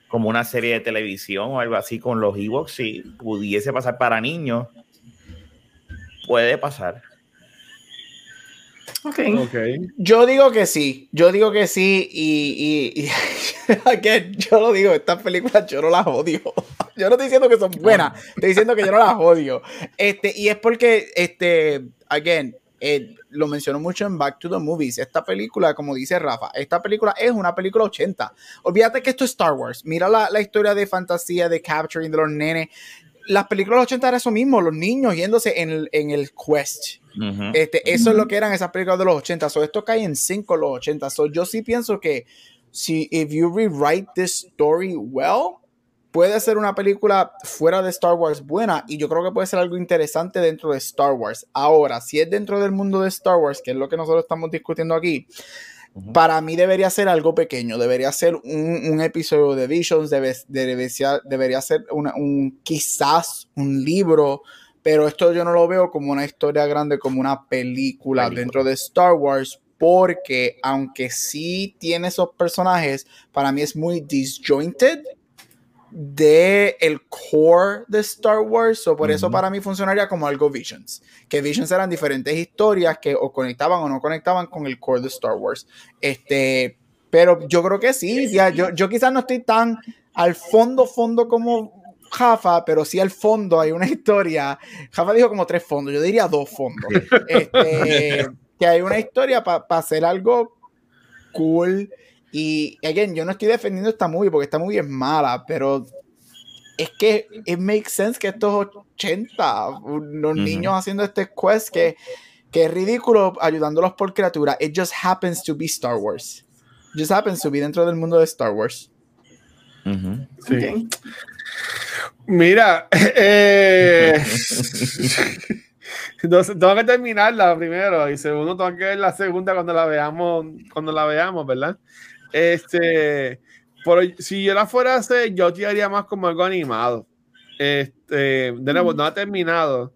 como una serie de televisión o algo así con los Ewoks, si pudiese pasar para niños, puede pasar. Ok. Ok. Yo digo que sí, yo digo que sí y, y, y *laughs* again, yo lo digo, estas películas yo no las odio. *laughs* Yo no estoy diciendo que son buenas, estoy diciendo que yo no las odio. Este, y es porque, este, again, eh, lo menciono mucho en Back to the Movies. Esta película, como dice Rafa, esta película es una película 80. Olvídate que esto es Star Wars. Mira la, la historia de fantasía, de capturing de los nenes. Las películas 80 era eso mismo, los niños yéndose en el, en el quest. Este, eso es lo que eran esas películas de los 80. So, esto cae en 5 los 80. So, yo sí pienso que si if you rewrite this story well, puede ser una película fuera de Star Wars buena y yo creo que puede ser algo interesante dentro de Star Wars. Ahora, si es dentro del mundo de Star Wars, que es lo que nosotros estamos discutiendo aquí, Para mí debería ser algo pequeño, debería ser un, un episodio de Visions, debe- debería, debería ser una- un, quizás un libro, pero esto yo no lo veo como una historia grande, como una película, Película. dentro de Star Wars, porque aunque sí tiene esos personajes, para mí es muy disjointed de el core de Star Wars, o por eso para mí funcionaría como algo Visions, que Visions eran diferentes historias que o conectaban o no conectaban con el core de Star Wars. Este, pero yo creo que sí, ya, yo, yo quizás no estoy tan al fondo, fondo como Jafa, pero sí al fondo hay una *laughs* historia. Jafa dijo como tres fondos, yo diría dos fondos. Este, que hay una historia para hacer algo cool. Y, again, yo no estoy defendiendo esta movie porque esta movie es mala, pero es que it makes sense que estos 80, los niños haciendo este quest que, que es ridículo ayudándolos por criatura. It just happens to be Star Wars. It just happens to be dentro del mundo de Star Wars. sí. Mira, *laughs* eh, *laughs* tengo que terminarla primero y segundo tengo que ver la segunda cuando la veamos, cuando la veamos, ¿verdad? Este, por, si yo la fuera a hacer, yo tiraría más como algo animado. Este, de nuevo, no ha terminado,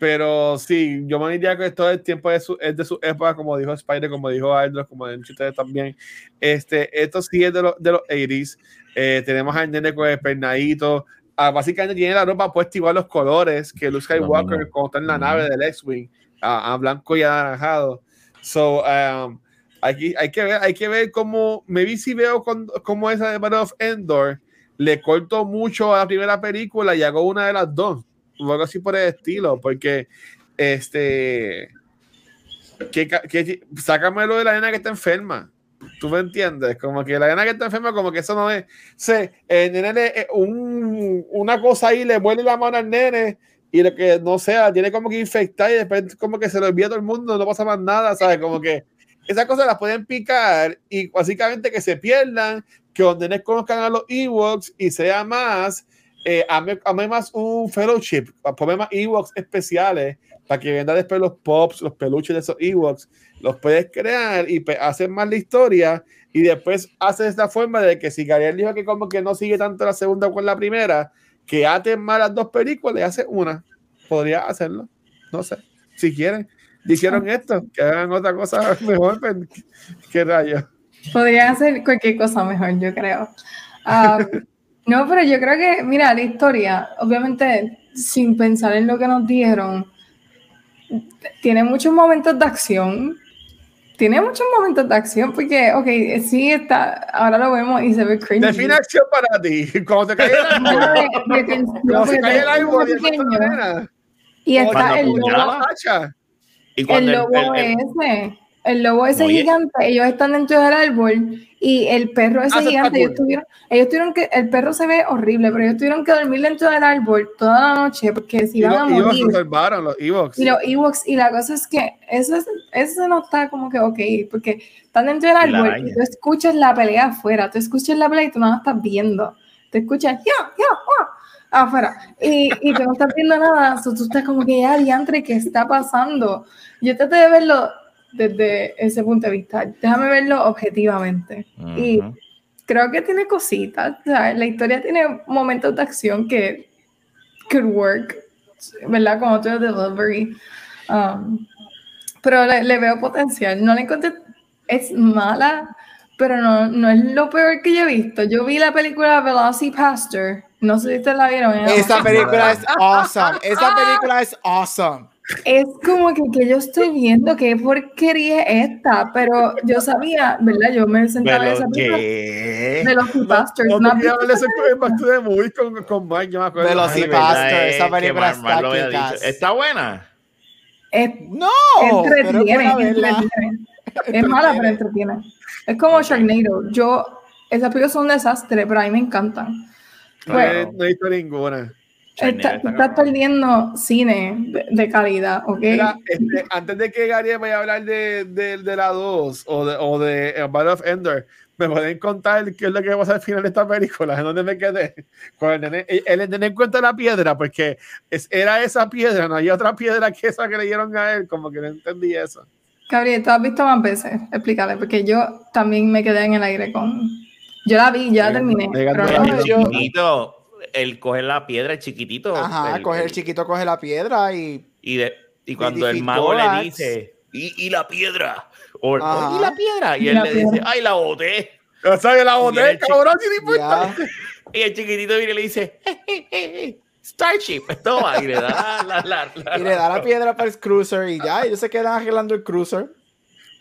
pero sí, yo me diría que todo el tiempo es, de su época, como dijo Spider, como dijo Aldous, como han ustedes también. Este, esto sí es de, los de los 80s. Eh, tenemos al nene con el pernadito. Ah, básicamente tiene la ropa puesta igual los colores que Luke Skywalker cuando está en la nave del X-Wing, a, blanco y anaranjado. So, um, Aquí hay que ver, hay que ver cómo, me vi si veo con, cómo esa de Battle of Endor le corto mucho a la primera película y hago una de las dos, o algo así por el estilo, porque este, que, que sácame lo de la nena que está enferma. ¿Tú me entiendes? Como que la nena que está enferma, como que eso no es. Sé, el nene, eh, un, una cosa ahí le muerde la mano al nene y lo que no sea, tiene como que infectar y después como que se lo envía a todo el mundo, no pasa más nada, ¿sabes? Como que esas cosas las pueden picar y básicamente que se pierdan, que donde conozcan a los Ewoks y sea más, eh, ame, más un fellowship, poner más Ewoks especiales para que vendan después los pops, los peluches de esos Ewoks, los puedes crear y hacer más la historia y después hace esta forma de que si Gabriel dijo que como que no sigue tanto la segunda con la primera, que aten más las dos películas y hace una. Podría hacerlo, no sé, si quieren dijeron esto, que hagan otra cosa *laughs* mejor, pues, que rayos. Podrían hacer cualquier cosa mejor, yo creo. *laughs* No, pero yo creo que, mira, la historia, obviamente, sin pensar en lo que nos dieron, tiene muchos momentos de acción. Tiene muchos momentos de acción porque, ok, sí está, ahora lo vemos y se ve cringy. Define acción para ti. *laughs* Cuando te cae el árbol. Cuando se cae el árbol y está el lobo el lobo ese, el lobo ese gigante, ellos están dentro del árbol y el perro ese ah, gigante, ellos tuvieron, ellos tuvieron que, el perro se ve horrible, pero ellos tuvieron que dormir dentro del árbol toda la noche porque si iban a morir. los Ewoks. Y los Ewoks, y la cosa es que eso, eso no está como que ok, porque están dentro del árbol y, tú escuchas la pelea afuera, tú escuchas la pelea y tú no la estás viendo. Te escuchas, ya, ya, afuera. Y, y tú no estás viendo nada, tú estás como que ya, diantre, ¿qué está pasando? Yo traté de verlo desde ese punto de vista. Déjame verlo objetivamente. Y creo que tiene cositas. La historia tiene momentos de acción que could work, ¿verdad? Como otro delivery. Um, pero le, veo potencial. No le encontré. Es mala, pero no, no es lo peor que yo he visto. Yo vi la película Velocipastor no sé si ustedes la vieron. Esa película es awesome. Esa película es awesome. Es como que, que yo estoy viendo qué porquería es esta, pero yo sabía, ¿verdad? Yo me sentaba en esa película de los Busters. No, no, no ese de con, con Mike, yo me acuerdo. De los Busters, esa película está ¿Está buena? Es, no, entretiene, entretiene. Es mala, pero entretiene. Es como Sharknado. Yo, esas películas son un desastre, pero a mí me encantan. No, bueno, no he visto ninguna. estás perdiendo cine de, calidad, ¿ok? Este, antes de que Gary vaya a hablar de, de, de la 2 o de, o de Battle of Ender, ¿me pueden contar qué es lo que va a pasar al final de esta película? ¿En dónde me quedé? Cuando el nene, el, nene encuentra la piedra, porque es, era esa piedra, no hay otra piedra que esa que le dieron a él, como que no entendí eso. Gabriel, ¿tú has visto más veces? Explícale, porque yo también me quedé en el aire con yo la vi, ya la terminé. Pero el coger la piedra, el chiquitito. Ajá, el, coger el, chiquito coge la piedra y. Y, de, y cuando el mago le dice, ¿y, y la piedra? O, ¿y la piedra? Y, él le dice, ¡ay, la boté! O sea, la boté, cabrón, *laughs* Y el chiquitito viene y le dice, Starship, esto va, y le da la, la, y le da la piedra para el cruiser y ya, ellos se quedan arreglando el cruiser.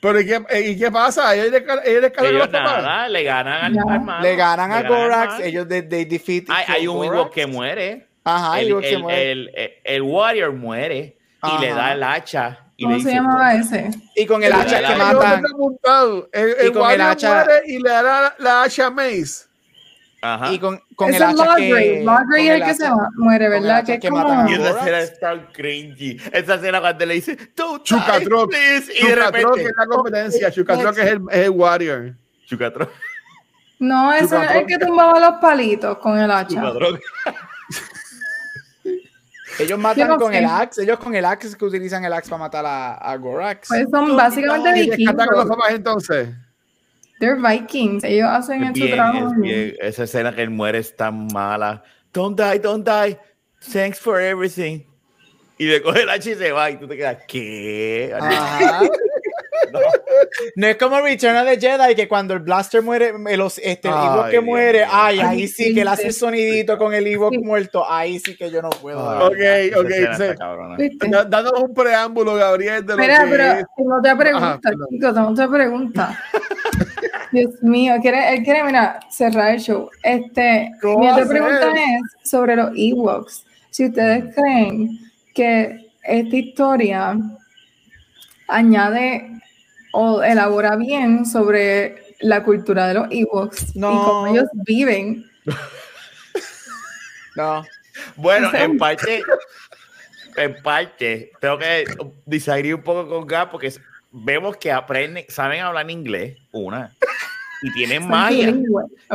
Pero ¿y qué, eh, ¿y qué pasa? ¿Ellos le, ellos le cargan Ellos los papás? nada, le ganan al, malo, Le ganan a Gorax, ellos de, de defeat. Hay, hay un. Ewok que muere. Ajá, el, el, muere. el- el- el Warrior muere y le da el hacha. Y ¿Cómo le se llamaba ese? Y con el hacha que matan. Y el con el Warrior hacha- muere y le da la, la hacha a Mace. Ajá. Y con, con el hacha que. Es el que hacha- se va- muere, el ¿verdad? Que es que matan a Y esa Gorax. escena es tan cringy. Esa escena cuando le dice, die, Chucatroc. please", Y de Chucatroc repente, es la competencia. Chucatroc es el, es el Warrior. Chucatroc. No, ese es el que tumbaba los palitos con el hacha. Chucatroc. *laughs* Ellos matan no con sé. el axe. Ellos con el axe que utilizan el axe para matar a, a Gorax. Pues son básicamente ¿Y rescatan a los vikingos. papás entonces? They're Vikings. Ellos hacen Es su trabajo. es bien. Esa escena que él muere es tan mala. Don't die, don't die. Thanks for everything. Y le coge el hacha y se va. Y tú te quedas, ¿qué? Ajá. *laughs* No. No es como Return of the Jedi que cuando el blaster muere, el, os- este, el Ay, Ewok que muere, ay, ahí sí que él hace el sonidito con el Ewok muerto, ahí sí que yo no puedo. Ay, Ok, ok, sí. un preámbulo, Gabriel, de lo Espera, que pero es. tengo otra pregunta, Ajá, chicos, tengo otra pregunta. *laughs* Dios mío, quiere, él quiere, mira, cerrar el show. Este, ¿Cómo mi otra pregunta es sobre los Ewoks. Si ustedes creen que esta historia añade o elabora bien sobre la cultura de los Ewoks y No. cómo ellos viven. *laughs* No. Bueno, en parte, en parte, tengo que disagredir un poco con Gab porque es- vemos que aprenden, saben hablar inglés, una, y *laughs* tienen magia.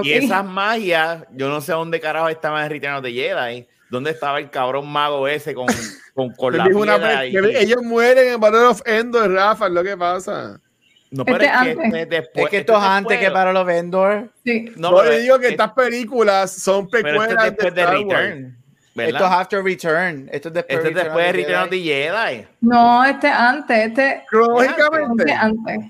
Y esas magias, yo no sé dónde carajo estaba en Return of the Jedi, dónde estaba el cabrón mago ese con, con, con la piedra y- ellos mueren en Battle of Endor, Rafa, es lo que pasa. No, pero Este es que antes. este es después. es que este esto es antes después. que para los vendors. Sí. No, No, pero le digo que es- estas películas son precuelas de después de Wars. ¿Verdad? Esto es after return. Esto es después, Este es después de Return of Jedi. the Jedi. No, este antes, este Cronológicamente. este antes.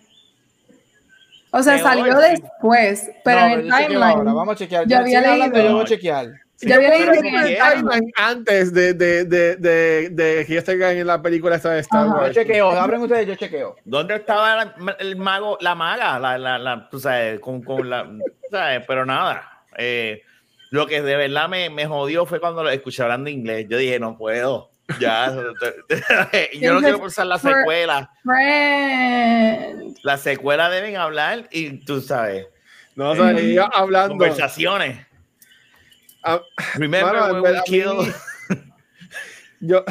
O sea, salió sí. después, pero No, en el timeline. Vamos a chequear. yo Ya había leído. yo voy a chequear. Yo había leído en el timeline. Antes de, de, de, de, de que tengan en la película esta de Star Ajá. Yo Wars. chequeo. Abren ustedes, yo chequeo. ¿Dónde estaba la- el mago, la maga? La, la, la, tú sabes, con, con la, ¿sabes? Pero nada. eh, lo que de verdad me, me jodió fue cuando lo escuché hablando inglés. Yo dije, no puedo. Ya. *laughs* yo no quiero forzar la secuela. Friend. La secuela deben hablar y tú sabes, No, o sea, ellos hablando. conversaciones. Ah, Remember Mano, when en we mí- killed. *laughs* Yo.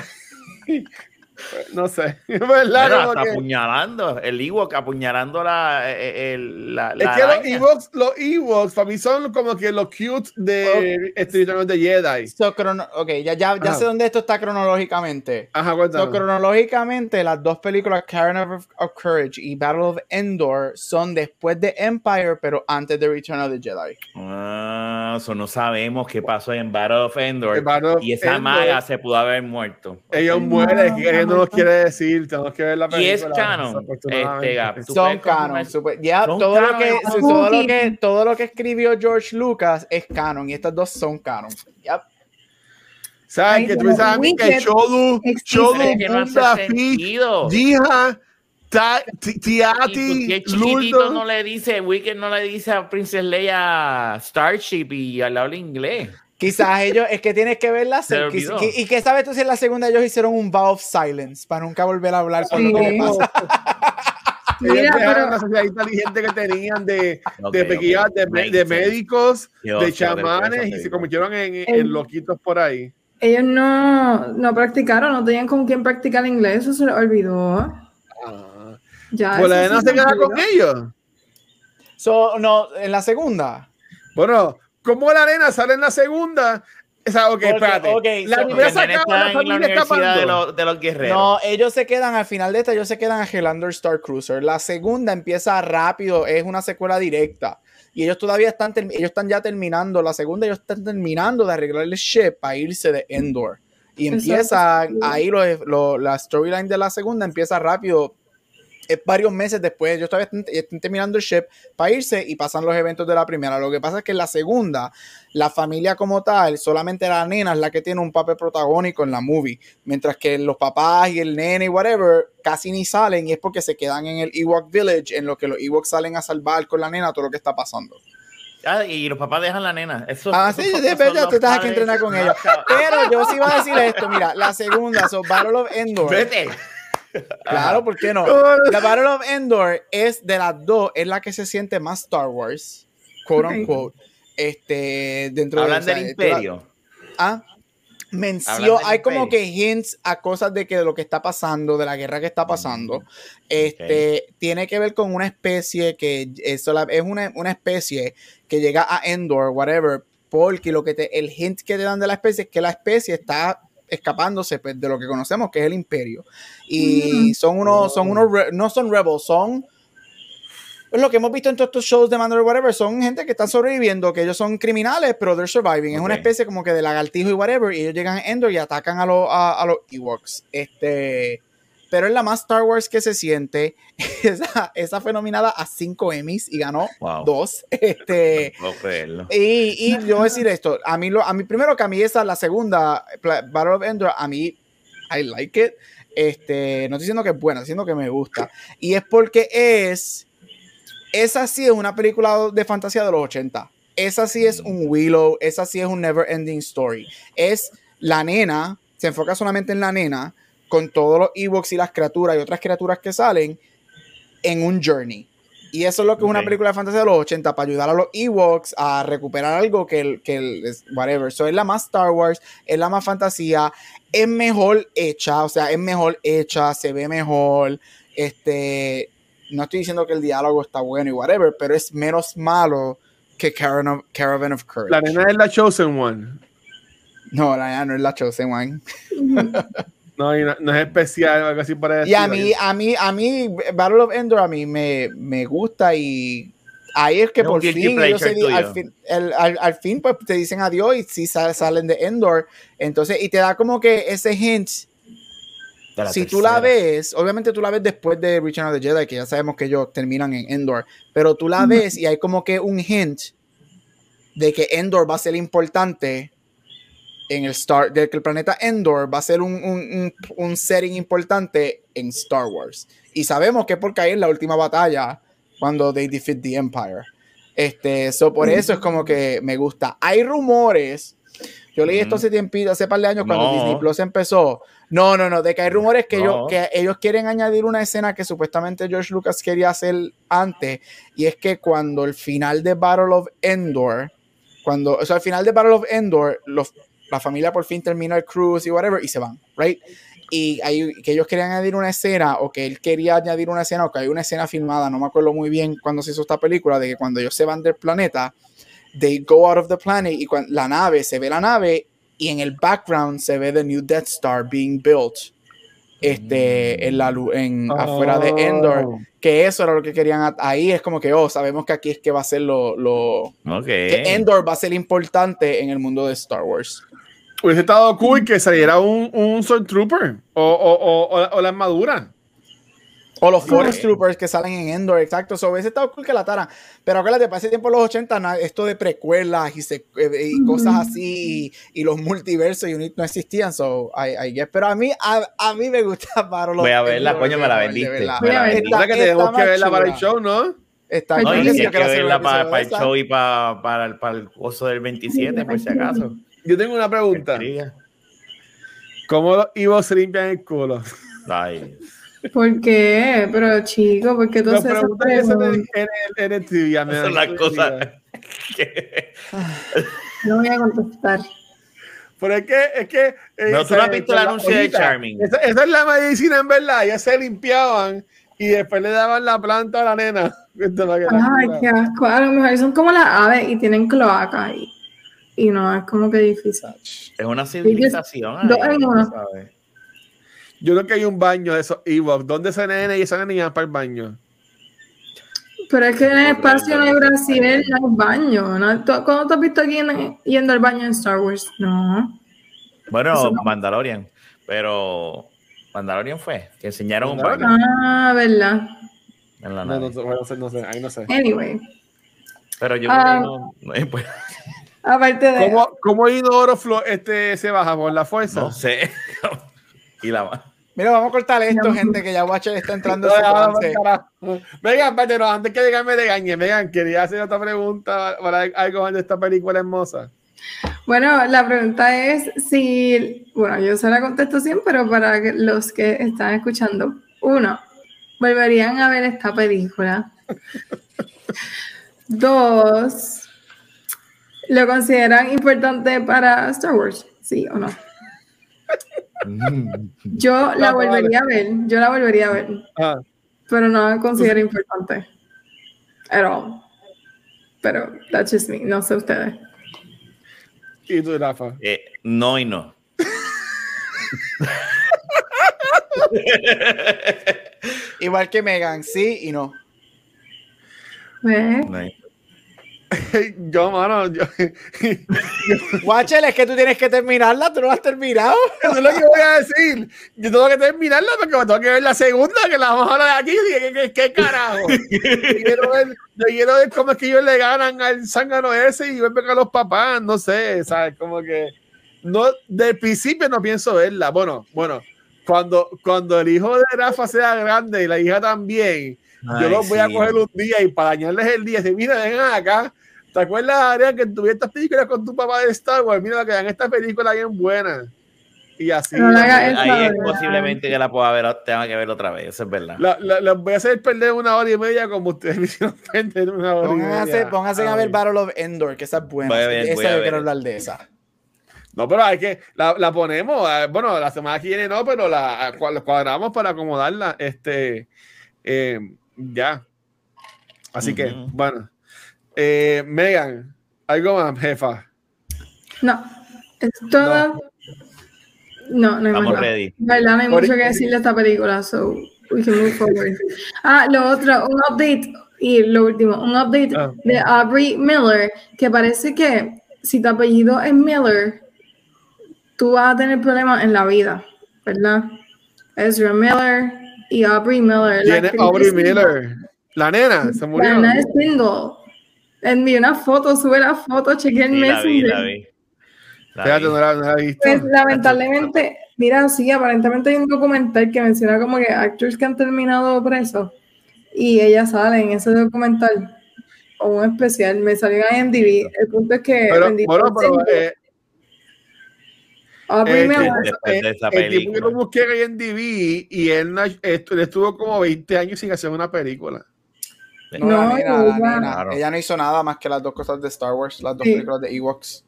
*laughs* No sé. *laughs* Es verdad, Bueno, como hasta que- apuñalando, el Ewok apuñalando la, eh, el- la, Es la que los. Ewoks, los Ewoks, para mí son como que los cute de este Return of the Jedi. So, crono- ok, ya, ya, ya sé dónde esto está cronológicamente. Ajá, So, cuéntame. cronológicamente, las dos películas, Karen of, of Courage y Battle of Endor, son después de Empire, pero antes de Return of the Jedi. Ah, no sabemos qué pasó en Battle of Endor. El Battle of y esa Endor, maga se pudo haber muerto. Ellos No, mueren, que no, no nos no. quiere decir, tenemos que ver la Y película. es canon, este, Son canon. super- ya, Son todo, lo que, todo, lo que, todo lo que escribió George Lucas es canon y estas dos son canon. Yep. ¿Sabes? Ay, Que tú mí que Chodu, existe. Chodu, Y Tiati, chiquitito Luldo. no le dice, Wicked no le dice a Princess Leia Starship y al habla inglés. Quizás ellos, es que tienes que verla. Se que- y que sabes tú si en la segunda ellos hicieron un vow of silence para nunca volver a hablar por lo que le Sí. pasa. *laughs* Ellos Mira, pero- la sociedad inteligente que tenían de, Ok, de ok. pequeñas, de, de médicos, Yo de chamanes y se convirtieron en, en El- loquitos por ahí. Ellos no, no practicaron, no tenían con quién practicar inglés, eso se les olvidó. Ah. Ya, Pues la eso nena se queda con ellos. So, no, en la segunda. Bueno, ¿cómo la nena sale en la segunda? O sea, ok, Ok, espérate. ok, la so- primera Porque sacaba está la en la universidad de los, de los guerreros. No, ellos se quedan al final de esta, ellos se quedan a Helander Star Cruiser. La segunda empieza rápido, es una secuela directa. Y ellos todavía están, ellos están ya terminando. La segunda, ellos están terminando de arreglar el ship para irse de Endor. Y empieza ahí lo, lo- la storyline de la segunda empieza rápido es varios meses después, yo todavía estoy, estoy terminando el ship para irse y pasan los eventos de la primera. Lo que pasa es que en la segunda, la familia como tal, solamente la nena es la que tiene un papel protagónico en la movie, mientras que los papás y el nene y whatever casi ni salen y es porque se quedan en el Ewok Village, en lo que los Ewoks salen a salvar con la nena todo lo que está pasando. Ah, y los papás dejan la nena. Eso, Ah, sí, son verdad, los tú estás aquí padres. entrenar con chaval. Pero yo sí iba a decir esto, mira, la segunda, so Battle of Endor. Vete. *laughs* Claro, ¿por qué no? La *laughs* Battle of Endor es de las dos, es la que se siente más Star Wars, quote unquote. Este, dentro Hablan de o sea, del tú la- imperio. Ah, mención, Hablan hay como imperio. que hints a cosas de que de lo que está pasando, de la guerra que está pasando. Este tiene que ver con una especie que eso la- es una, una especie que llega a Endor, whatever, porque lo que te, el hint que te dan de la especie es que la especie está escapándose pues, de lo que conocemos que es el imperio y Mm. son unos son unos no son rebels son es lo que hemos visto en todos estos shows de Mandalorian, whatever, son gente que están sobreviviendo, que ellos son criminales, pero they're surviving. Es una especie como que de lagartijo y whatever, y ellos llegan a Endor y atacan a, los a, a los Ewoks. Este, pero es la más Star Wars que se siente. *laughs* Esa, esa fue nominada a 5 Emmys y ganó Wow. dos. Este, *laughs* No y, y yo voy a decir esto, a mí, lo, a mí primero que a mí esa, la segunda, Battle of Endor, a mí, I like it. Este, no estoy diciendo que es buena, estoy diciendo que me gusta. Y es porque es, esa sí es una película de fantasía de los 80. Esa sí es un Willow, esa sí es un Never Ending Story. Es la nena, se enfoca solamente en la nena, con todos los Ewoks y las criaturas y otras criaturas que salen en un journey. Y eso es lo que es una película de fantasía de los 80, para ayudar a los Ewoks a recuperar algo que el, que el es- whatever. So es la más Star Wars, es la más fantasía, es mejor hecha, o sea, es mejor hecha, se ve mejor. Este, no estoy diciendo que el diálogo está bueno y whatever, pero es menos malo que Caravan of, Caravan of Courage. La nena es la Chosen One. No, la nena no es la Chosen One. *laughs* No, no, no es especial o algo así para Y a mí, a mí, a mí, Battle of Endor a mí me, me gusta y ahí es que por fin, ellos se al, fin el- al- al fin pues te dicen adiós y sí sal- salen de Endor. Entonces, y te da como que ese hint. Si tú la ves, obviamente tú la ves después de Return of the Jedi, que ya sabemos que ellos terminan en Endor, pero tú la ves y hay como que un hint de que Endor va a ser importante en el Star, de que el planeta Endor va a ser un, un, un- setting importante en Star Wars. Y sabemos que es porque ahí es la última batalla cuando they defeat the Empire. Este, so por eso es como que me gusta. Hay rumores. Yo leí esto hace tiempito, hace par de años cuando No. Disney Plus empezó. No, no, no, de que hay rumores que, ellos, que ellos quieren añadir una escena que supuestamente George Lucas quería hacer antes. Y es que cuando el final de Battle of Endor, cuando, o sea, al final de Battle of Endor, los, la familia por fin termina el cruise y whatever y se van, right? Y hay, que ellos querían añadir una escena o que él quería añadir una escena o que hay una escena filmada, no me acuerdo muy bien cuando se hizo esta película, de que cuando ellos se van del planeta, they go out of the planet y cuando la nave, se ve la nave y en el background se ve the new Death Star being built este, en la, en, afuera de Endor, Oh. que eso era lo que querían ahí, es como que, oh, sabemos que aquí es que va a ser lo, lo Ok. que Endor va a ser importante en el mundo de Star Wars. Hubiese estado cool que saliera un, un Stormtrooper o, o, o, o, o la armadura. O los Forest Ok. Troopers que salen en Endor, exacto. So, hubiese estado cool que la ataran. Pero acuérdate, para ese tiempo, en los 80, na- esto de precuelas y, se- eh, y cosas así, y, y los multiversos y unit no existían. So, I, I guess. Pero a mí, a, a mí me gusta *laughs* of Voy a verla, Endor, coño, me la vendiste. Es la que Está- tenemos que más verla para el show, ¿no? Está No, y hay que que verla para, para el show y para, para, el, para el curso del 27, por si acaso. Yo tengo una pregunta. ¿Cómo los se limpian el culo? Ay, ¿Por qué? Pero chico, ¿por qué tú haces pregunta? en el, en el trivia. me esas son dan las cosas. que- No voy a contestar. Pero es que, es que. eh, No, tú no has visto el anuncio de. Charming. Esa, esa es la medicina, en verdad. Ellos se limpiaban y después le daban la planta a la nena. *laughs* Ay, qué asco. A lo mejor son como las aves y tienen cloaca ahí. Y no, es como que difícil. Es una civilización. Ahí, sabes. Yo creo que hay un baño de esos. ¿Dónde esa nena y esa niña para el baño? Pero es que en el espacio no hay. Brasil, no hay baño. ¿no? ¿Tú- ¿Cuándo te has visto aquí en- yendo al baño en Star Wars? No. Bueno, no. Mandalorian. Pero Mandalorian fue, que enseñaron un baile Ah, ¿verdad? en la No, nave. no, no sé, no sé, ahí no sé. Anyway, Pero yo creo que no, no, pues, aparte de... ¿Cómo, cómo Inodoro este, se baja por la fuerza? no sé. *laughs* y la Mira, vamos a cortar esto, No. gente, que ya Watcher está entrando en No. Vengan, pero antes que llegue me regañe, vengan, quería hacer otra pregunta para algo de esta película hermosa. Bueno, la pregunta es si, bueno, yo se la contesto siempre, pero para los que están escuchando, uno, ¿volverían a ver esta película? *laughs* Dos, ¿lo consideran importante para Star Wars? ¿Sí o no? Yo la volvería a ver, yo la volvería a ver, Ah, pero no la considero importante. At all. Pero that's just me, no sé ustedes. y tú, Rafa. Eh, no y no. *laughs* Igual que Megan, sí y no. ¿Ves? *laughs* Yo, mano, yo, *laughs* Watcher, es que tú tienes que terminarla, tú no has terminado. eso es lo que voy a decir. Yo tengo que terminarla porque me tengo que ver la segunda, que la vamos a hablar aquí. ¿Qué, qué, qué carajo? *laughs* Yo quiero, ver, yo quiero ver cómo es que ellos le ganan al zángano ese y vuelven a los papás. No sé, ¿sabes? Como que no, del principio no pienso verla. Bueno, bueno, cuando, cuando el hijo de Rafa sea grande y la hija también, yo los voy a coger un día y para dañarles el día, decir, mira, vengan acá. ¿Te acuerdas, Adrián, que tuviste estas películas con tu papá de Star Wars? Mira, que dan esta película bien buena. Y así. No la haga Ahí es posiblemente que la pueda ver, tenga que ver otra vez, eso es verdad. La, la- la voy a hacer perder una hora y media como ustedes *laughs* me hicieron perder una hora y media. pónganse a ver Ay. Battle of Endor, que esa es buena. Voy a ver, esa voy a yo ver. quiero hablar de esa. No, pero hay que, la, la ponemos, eh, bueno, la semana que viene no, pero la cua- cuadramos para acomodarla, este, eh, ya. Así que, bueno. Eh, Megan, algo más, jefa. No, es todo. No, no hay Estamos ready. Verdad, no hay mucho que decir de esta película, so we can move forward. Ah, lo otro, un update, y lo último, un update Ah. de Aubrey Miller, que parece que si tu apellido es Miller, tú vas a tener problemas en la vida, ¿verdad? Ezra Miller y Aubrey Miller. la Tiene actriz Aubrey Miller. La nena, se La murió. nena es single. Envié una foto, sube la foto, chequeé el Sí, la vi, Messenger. la vi. La Fíjate, vi. no la, no la he visto. Pues lamentablemente, mira, sí, aparentemente hay un documental que menciona como que actors que han terminado presos y ella sale en ese documental o un especial, me salió en IMDb. El punto es que Pero, bueno, pero, eh, eh, Miller, después de esa el tipo que lo busqué en DV y él, no- estu- él estuvo como 20 años sin hacer una película. No, No, la nena, la ella- nena. Claro. Ella no hizo nada más que las dos cosas de Star Wars, las dos Sí. películas de Ewoks.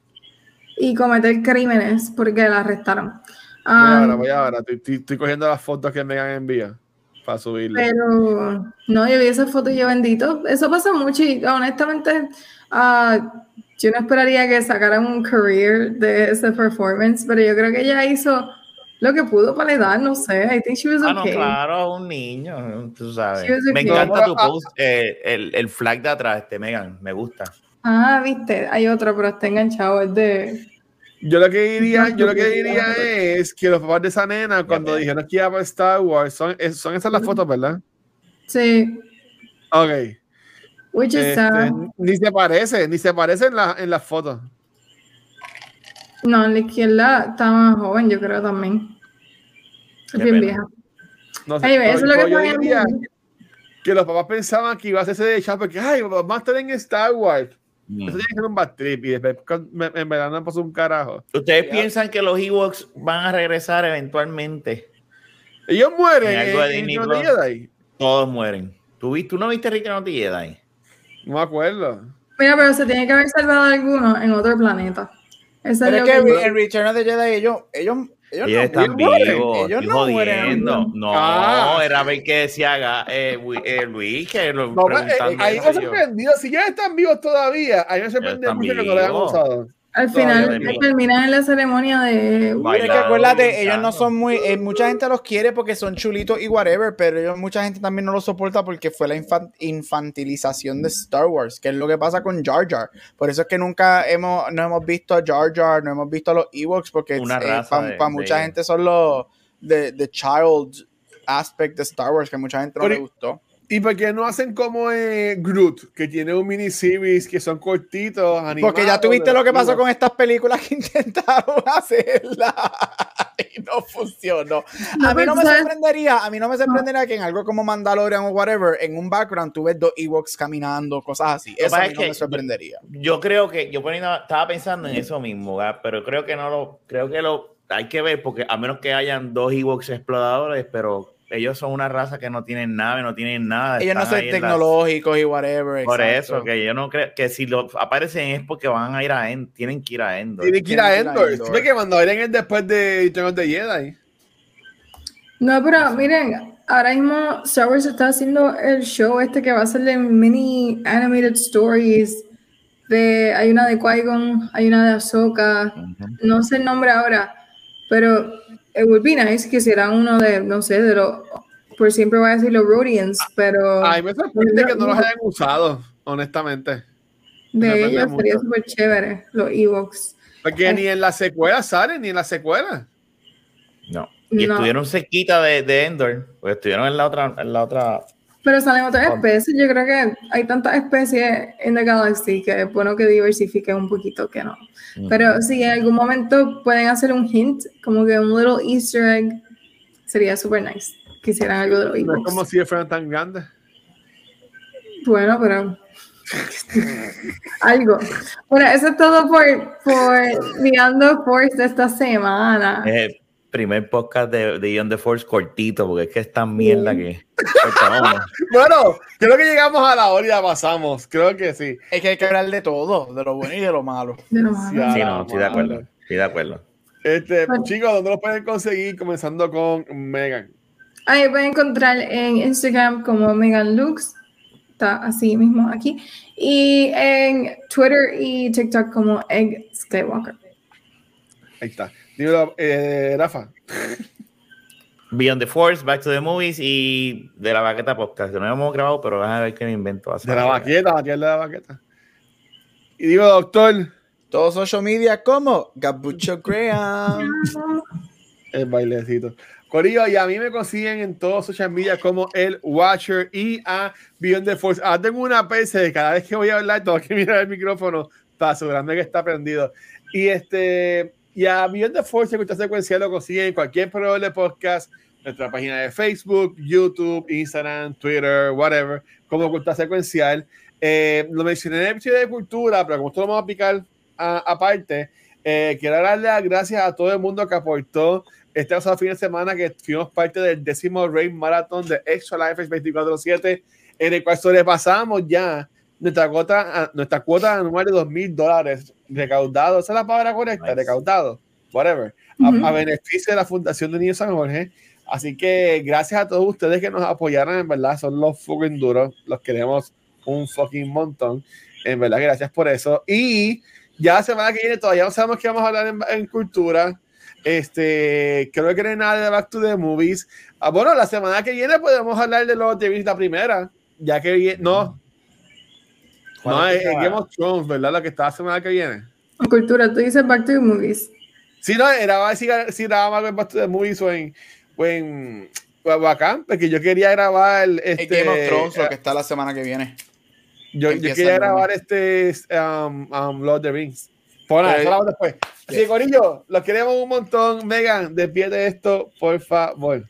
y cometer crímenes porque la arrestaron. Voy Ah, ahora, voy ahora. Estoy, estoy- estoy cogiendo las fotos que Megan envía para subirlas. Pero no, yo vi esa foto y yo bendito. Eso pasa mucho y honestamente ah, yo no esperaría que sacaran un career de ese performance, pero yo creo que ella hizo lo que pudo para la edad, no sé. I think she was Ah, no, okay. claro, un niño, tú sabes. Me encanta tu ah, post, eh, el, el flag de atrás, este Megan, me gusta. Ah, viste, hay otro, pero está enganchado, es de... Yo lo que diría, yo lo que diría es que los papás de esa nena, cuando dijeron que iba para Star Wars, son, son esas las fotos, ¿verdad? Sí, Ok. which is Este, ni se parece, ni se parece en, la, en las fotos. No, en la izquierda está más joven, yo creo también. Es Qué bien pena. vieja. No sé, Anyway, pero eso es lo que yo ponen diría en- que los papás pensaban que iba a hacerse de chat porque, ay, vamos a estar en Star Wars. Mm. Eso tiene que ser un bad trip y después en verdad no pasó un carajo. ¿Ustedes Ya. piensan que los Ewoks van a regresar eventualmente? Ellos mueren En algo en Jedi. Todos mueren. ¿Tú, viste, ¿Tú no viste of the Jedi? No me acuerdo. Mira, pero se tiene que haber salvado alguno en otro planeta. Pero es que... en Return of the Jedi ellos, ellos, ellos, Ellos no, están vivos. Ellos estoy no jodiendo. No, Ah. era ver que decía eh, eh, Luis, que lo No, eh, ahí me sorprendido. Si ya están vivos todavía, a mí me sorprende están mucho que no lo hayan usado. Al final terminan en la ceremonia de... Que Bailando, acuérdate, ellos no son muy. eh, mucha gente los quiere porque son chulitos y whatever, pero ellos, mucha gente también no los soporta porque fue la infan- infantilización de Star Wars, que es lo que pasa con Jar Jar. Por eso es que nunca hemos, no hemos visto a Jar Jar, no hemos visto a los Ewoks, porque raza para mucha de- gente son los, the, the child aspect de Star Wars que mucha gente no Pero- le gustó. ¿Y por qué no hacen como eh, Groot, que tiene un miniseries que son cortitos? Porque ya tuviste lo que pasó con estas películas que *laughs* intentaron hacerla *laughs* y no funcionó. No, A mí no me sorprendería, a mí no me sorprendería que en algo como Mandalorian o whatever, en un background tú ves dos Ewoks caminando, cosas así. Eso a mí es no que me sorprendería. Yo creo que, yo poniendo- estaba pensando en eso mismo, ¿verdad? pero creo que no lo, creo que lo hay que ver, porque a menos que hayan dos Ewoks exploradores, pero ellos son una raza que no tienen nave, no tienen nada. Ellos no son las- tecnológicos y whatever. Por exacto. eso, que yo no creo que si lo aparecen es porque van a ir a Endor, tienen que ir a Endor. Tiene que ir a Tiene que ir a Endor. Endor. Después de Return the Jedi. No, pero miren, ahora mismo Star Wars está haciendo el show este que va a ser de mini animated stories. De, hay una de Qui-Gon, hay una de Ahsoka, no sé el nombre ahora, pero it would be nice que hicieran uno de, no sé, de los, por siempre voy a decir los Rodians, pero A mí me sorprende que no los hayan usado, honestamente. me de ellos sería súper chévere, los Ewoks. Porque ni en la secuela salen, ni en la secuela. No. Y No. estuvieron cerquita de, de Endor, pues estuvieron en la otra, en la otra. Pero salen otras Oh. especies, yo creo que hay tantas especies en la galaxy que es bueno que diversifique un poquito que no. Pero si en algún momento pueden hacer un hint, como que un little easter egg, sería super nice. Que hicieran algo de los No es Ewoks. como si fueran tan grandes. Bueno, pero *laughs* algo. Bueno, eso es todo por, por the Force de esta semana. El primer podcast de, de Beyond the Force cortito, porque es que es tan mierda que. Cortámonos. *laughs* Bueno, creo que llegamos a la hora y la pasamos. Creo que sí. Es que hay que hablar de todo, de lo bueno y de lo malo. De lo malo. Ya. Sí, no, estoy de acuerdo. Estoy de acuerdo. Este, Bueno. chicos, ¿dónde los pueden conseguir? Comenzando con Megan. Ahí pueden encontrar en Instagram como Megan Lux, está así mismo aquí, y en Twitter y TikTok como Egg Skywalker. Ahí está. Dímelo, eh, Rafa. Beyond the Force, Back to the Movies y de la Baqueta Podcast, que no hemos grabado, pero vas a ver qué me invento. De la baqueta, Matías de la baqueta. Y digo, doctor, Todos social media como Gabucho Graham. el bailecito. Corillo, y a mí me consiguen en todos social media como el Watcher y a Beyond the Force. Ah, tengo una PC de cada vez que voy a hablar, tengo que mirar el micrófono para asegurarme que está prendido. Y este, y a Beyond the Force, escucha secuencial, lo consiguen en cualquier programa de podcast, nuestra página de Facebook, YouTube, Instagram, Twitter, whatever, como cultura secuencial. Lo mencioné en el episodio de cultura, pero como esto lo vamos a picar aparte, eh, quiero darle las gracias a todo el mundo que aportó este pasado fin de semana que fuimos parte del décimo Rain Marathon de Extra Life 24-7, en el cual sobrepasamos ya nuestra cuota, a- nuestra cuota anual de dos mil dólares recaudado. ¿Esa es la palabra correcta? Nice. Recaudado. Whatever. A- Ujú. a, beneficio de la Fundación de Niños San Jorge. Así que gracias a todos ustedes que nos apoyaron, en verdad, son los fucking duros. Los queremos un fucking montón. En verdad, gracias por eso. Y ya la semana que viene todavía no sabemos qué vamos a hablar en, en cultura. Este, creo que no hay nada de Back to the Movies. Ah, bueno, la semana que viene podemos hablar de los de la primera, ya que no, ¿Cuándo no, es es Game of Thrones, ¿verdad? La que está la semana que viene. En cultura, tú dices Back to the Movies. Sí, no, era si, si grababa Back to the Movies o en, o en o bacán, porque yo quería grabar Es este, Game of Thrones, lo eh, que está la semana que viene. yo, yo quería grabar este um, um, Lord of the Rings. Pero- eso lo hago después. Así que, Corillo, los queremos un montón. Megan, despide esto, por favor.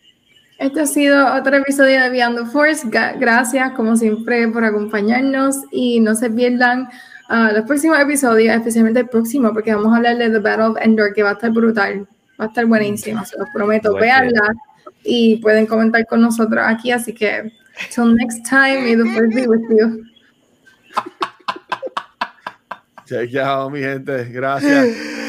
Este ha sido otro episodio de Beyond the Force. Gracias, como siempre, por acompañarnos y no se pierdan ah, los próximos episodios, especialmente el próximo, porque vamos a hablar de The Battle of Endor, que va a estar brutal, va a estar buenísimo, se los prometo. Véanla y pueden comentar con nosotros aquí, así que till next time, may the Force be with you. Chequeado, mi gente. Gracias. *laughs*